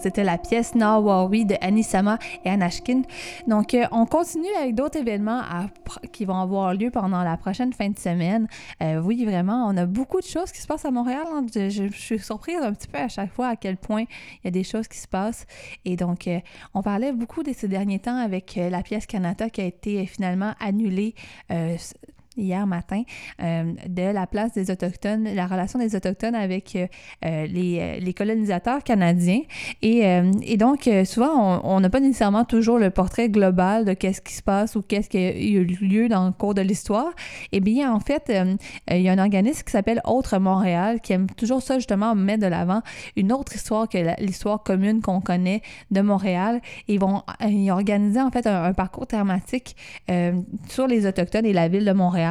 C'était la pièce Nawawi de Anisama et Anashkin. Donc, euh, on continue avec d'autres événements qui vont avoir lieu pendant la prochaine fin de semaine. Euh, oui, vraiment, on a beaucoup de choses qui se passent à Montréal. hein. Je, suis surprise un petit peu à chaque fois à quel point il y a des choses qui se passent. Et donc, euh, on parlait beaucoup de ces derniers temps avec la pièce Canada qui a été finalement annulée. Hier matin, euh, de la place des Autochtones, la relation des Autochtones avec euh, euh, les, les colonisateurs canadiens. Et, et donc, souvent, on n'a pas nécessairement toujours le portrait global de qu'est-ce qui se passe ou qu'est-ce qui a eu lieu dans le cours de l'histoire. Eh bien, en fait, il y a un organisme qui s'appelle Autre Montréal qui aime toujours ça, justement, mettre de l'avant une autre histoire que l'histoire commune qu'on connaît de Montréal. Ils vont ils ont organisé, en fait, un, un parcours thématique sur les Autochtones et la ville de Montréal.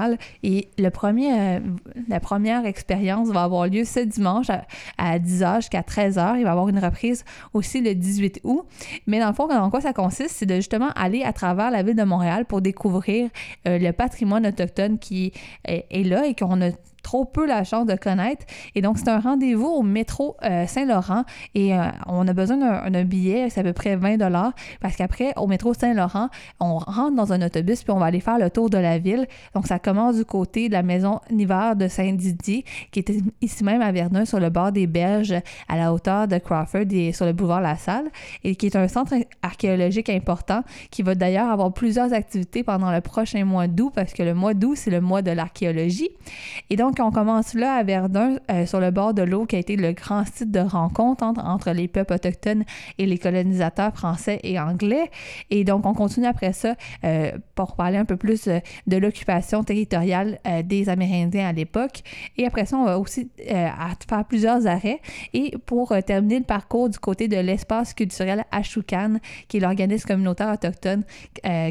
Et le premier, euh, la première expérience va avoir lieu ce dimanche à, à 10h jusqu'à 13h. Il va y avoir une reprise aussi le 18 août. Mais dans le fond, en quoi ça consiste? C'est de justement aller à travers la ville de Montréal pour découvrir euh, le patrimoine autochtone qui est, est là et qu'on a trop peu la chance de connaître. Et donc, c'est un rendez-vous au métro euh, Saint-Laurent et euh, on a besoin d'un billet, c'est à peu près 20 parce qu'après, au métro Saint-Laurent, on rentre dans un autobus puis on va aller faire le tour de la ville. Donc, ça commence du côté de la maison Niver de Saint-Didier, qui est ici même à Verdun, sur le bord des berges, à la hauteur de Crawford et sur le boulevard La Salle, et qui est un centre archéologique important qui va d'ailleurs avoir plusieurs activités pendant le prochain mois d'août, parce que le mois d'août, c'est le mois de l'archéologie. Et donc, on commence là à Verdun, euh, sur le bord de l'eau, qui a été le grand site de rencontre entre, les peuples autochtones et les colonisateurs français et anglais. Et donc, on continue après ça euh, pour parler un peu plus euh, de l'occupation territoriale des Amérindiens à l'époque. Et après ça, on va aussi faire plusieurs arrêts. Et pour terminer le parcours du côté de l'espace culturel Ashoukan, qui est l'organisme communautaire autochtone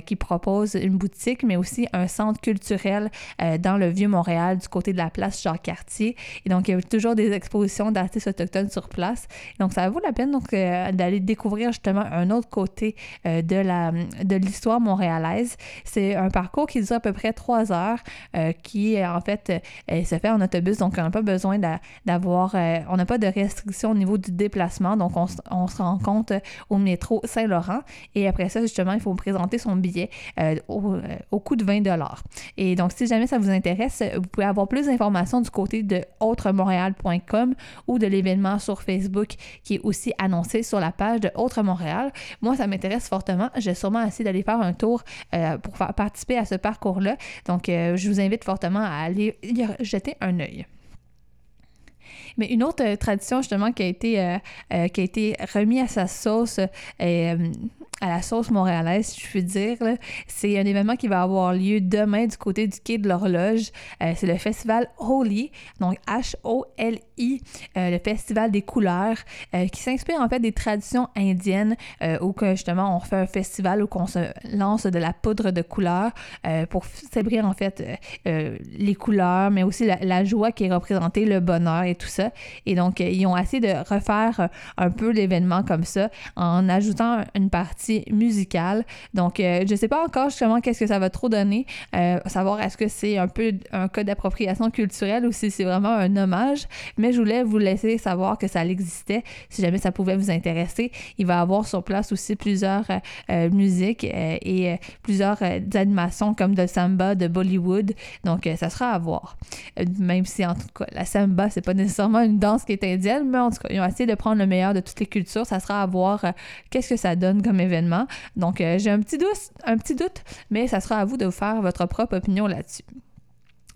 qui propose une boutique, mais aussi un centre culturel dans le Vieux-Montréal, du côté de la place Jacques-Cartier. Et donc, il y a toujours des expositions d'artistes autochtones sur place. Donc, ça vaut la peine donc euh, d'aller découvrir justement un autre côté euh, de la de l'histoire montréalaise. C'est un parcours qui dure à peu près trois heures, euh, qui en fait se fait en autobus, donc on n'a pas besoin d'a- d'avoir, on n'a pas de restrictions au niveau du déplacement, donc on, on se rencontre au métro Saint-Laurent et après ça justement il faut présenter son billet au, coût de 20 dollars. Et donc si jamais ça vous intéresse, vous pouvez avoir plus d'informations du côté de autremontréal.com ou de l'événement sur Facebook qui est aussi annoncé sur la page de Autre Montréal. Moi, ça m'intéresse fortement. J'ai sûrement essayé d'aller faire un tour euh, pour participer à ce parcours-là. Donc, euh, je vous invite fortement à aller y jeter un œil. Mais une autre euh, tradition justement qui a été qui a été remis à sa sauce à la sauce montréalaise, si je puis dire, c'est un événement qui va avoir lieu demain du côté du quai de l'horloge. Euh, c'est le festival Holy, donc H-O-L-I, euh, le festival des couleurs, euh, qui s'inspire en fait des traditions indiennes euh, où justement on fait un festival où qu'on se lance de la poudre de couleurs pour célébrer en fait les couleurs, mais aussi la, joie qui est représentée, le bonheur et tout ça. Et donc ils ont essayé de refaire un peu l'événement comme ça en ajoutant une partie musicale. Donc je sais pas encore justement qu'est-ce que ça va trop donner, savoir est-ce que c'est un peu un cas d'appropriation culturelle ou si c'est vraiment un hommage, mais je voulais vous laisser savoir que ça existait si jamais ça pouvait vous intéresser. Il va avoir sur place aussi plusieurs euh, euh, musiques euh, et plusieurs animations comme de samba, de Bollywood. Donc ça sera à voir. Même si en tout cas la samba c'est pas nécessairement une danse qui est indienne, mais en tout cas ils ont essayé de prendre le meilleur de toutes les cultures. Ça sera à voir qu'est-ce que ça donne comme événement. Donc j'ai un petit doute, un petit doute, mais ça sera à vous de vous faire votre propre opinion là-dessus.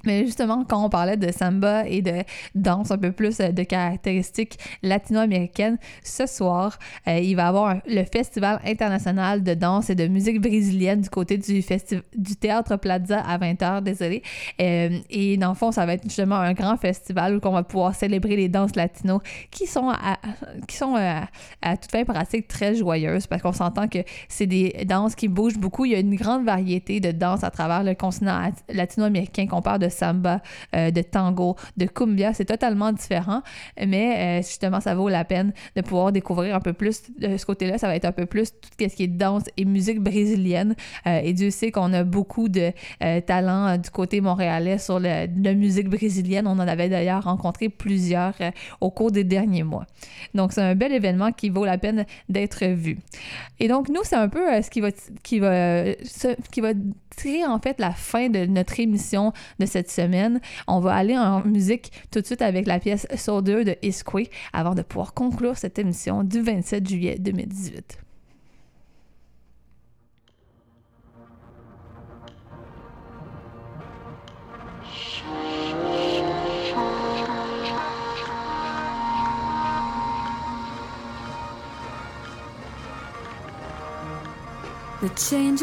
Mais justement, quand on parlait de samba et de danse un peu plus euh, de caractéristiques latino-américaines, ce soir, euh, il va y avoir le Festival international de danse et de musique brésilienne du côté du, du Théâtre Plaza à 20h, désolé. Euh, et dans le fond, ça va être justement un grand festival où on va pouvoir célébrer les danses latinos qui sont à, qui sont à toute fin pratique très joyeuses parce qu'on s'entend que c'est des danses qui bougent beaucoup. Il y a une grande variété de danses à travers le continent at- latino-américain qu'on parle de samba, euh, de tango, de cumbia. C'est totalement différent, mais euh, justement, ça vaut la peine de pouvoir découvrir un peu plus de ce côté-là. Ça va être un peu plus tout ce qui est danse et musique brésilienne. Euh, et Dieu sait qu'on a beaucoup de talents du côté montréalais sur la musique brésilienne. On en avait d'ailleurs rencontré plusieurs au cours des derniers mois. Donc, c'est un bel événement qui vaut la peine d'être vu. Et donc, nous, c'est un peu ce qui va, qui va, ce- qui va tirer en fait la fin de notre émission de cette semaine. On va aller en musique tout de suite avec la pièce Soldier de Isque avant de pouvoir conclure cette émission du 27 juillet 2018. The time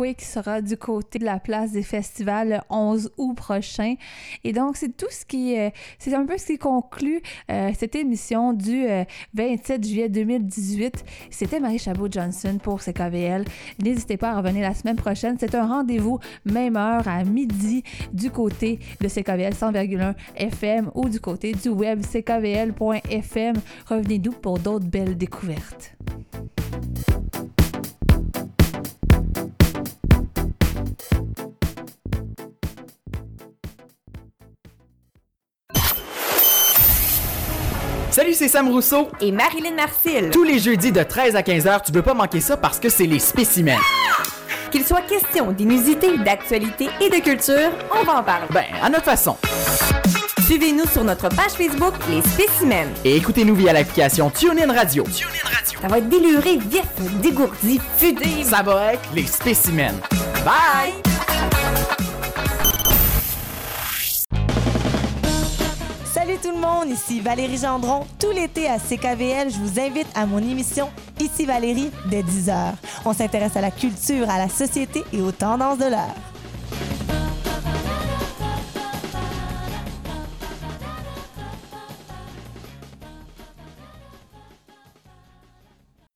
Isquake sera du côté de la place des festivals le 11 août prochain. Et donc, c'est tout ce qui... euh, c'est un peu ce qui conclut euh, cette émission du euh, 27 juillet 2018. C'était Marie Chabot-Johnson pour CKVL. N'hésitez pas à revenir la semaine prochaine. C'est un rendez-vous même heure à midi du côté de CKVL 100,1 FM ou du côté du web ckvl.fm. Revenez-nous pour d'autres belles découvertes. Salut, c'est Sam Rousseau et Marilyn Marcil. Tous les jeudis de 13 à 15h, tu veux pas manquer ça parce que c'est les spécimens. Qu'il soit question d'inusité, d'actualité et de culture, on va en parler. Ben, à notre façon. Suivez-nous sur notre page Facebook Les Spécimens. Et écoutez-nous via l'application TuneIn Radio. Ça va être déluré, vif, dégourdi, fudé. Ça va être les spécimens. Bye! Tout le monde, ici Valérie Gendron. Tout l'été à CKVL, je vous invite à mon émission Ici Valérie de 10h. On s'intéresse à la culture, à la société et aux tendances de l'heure.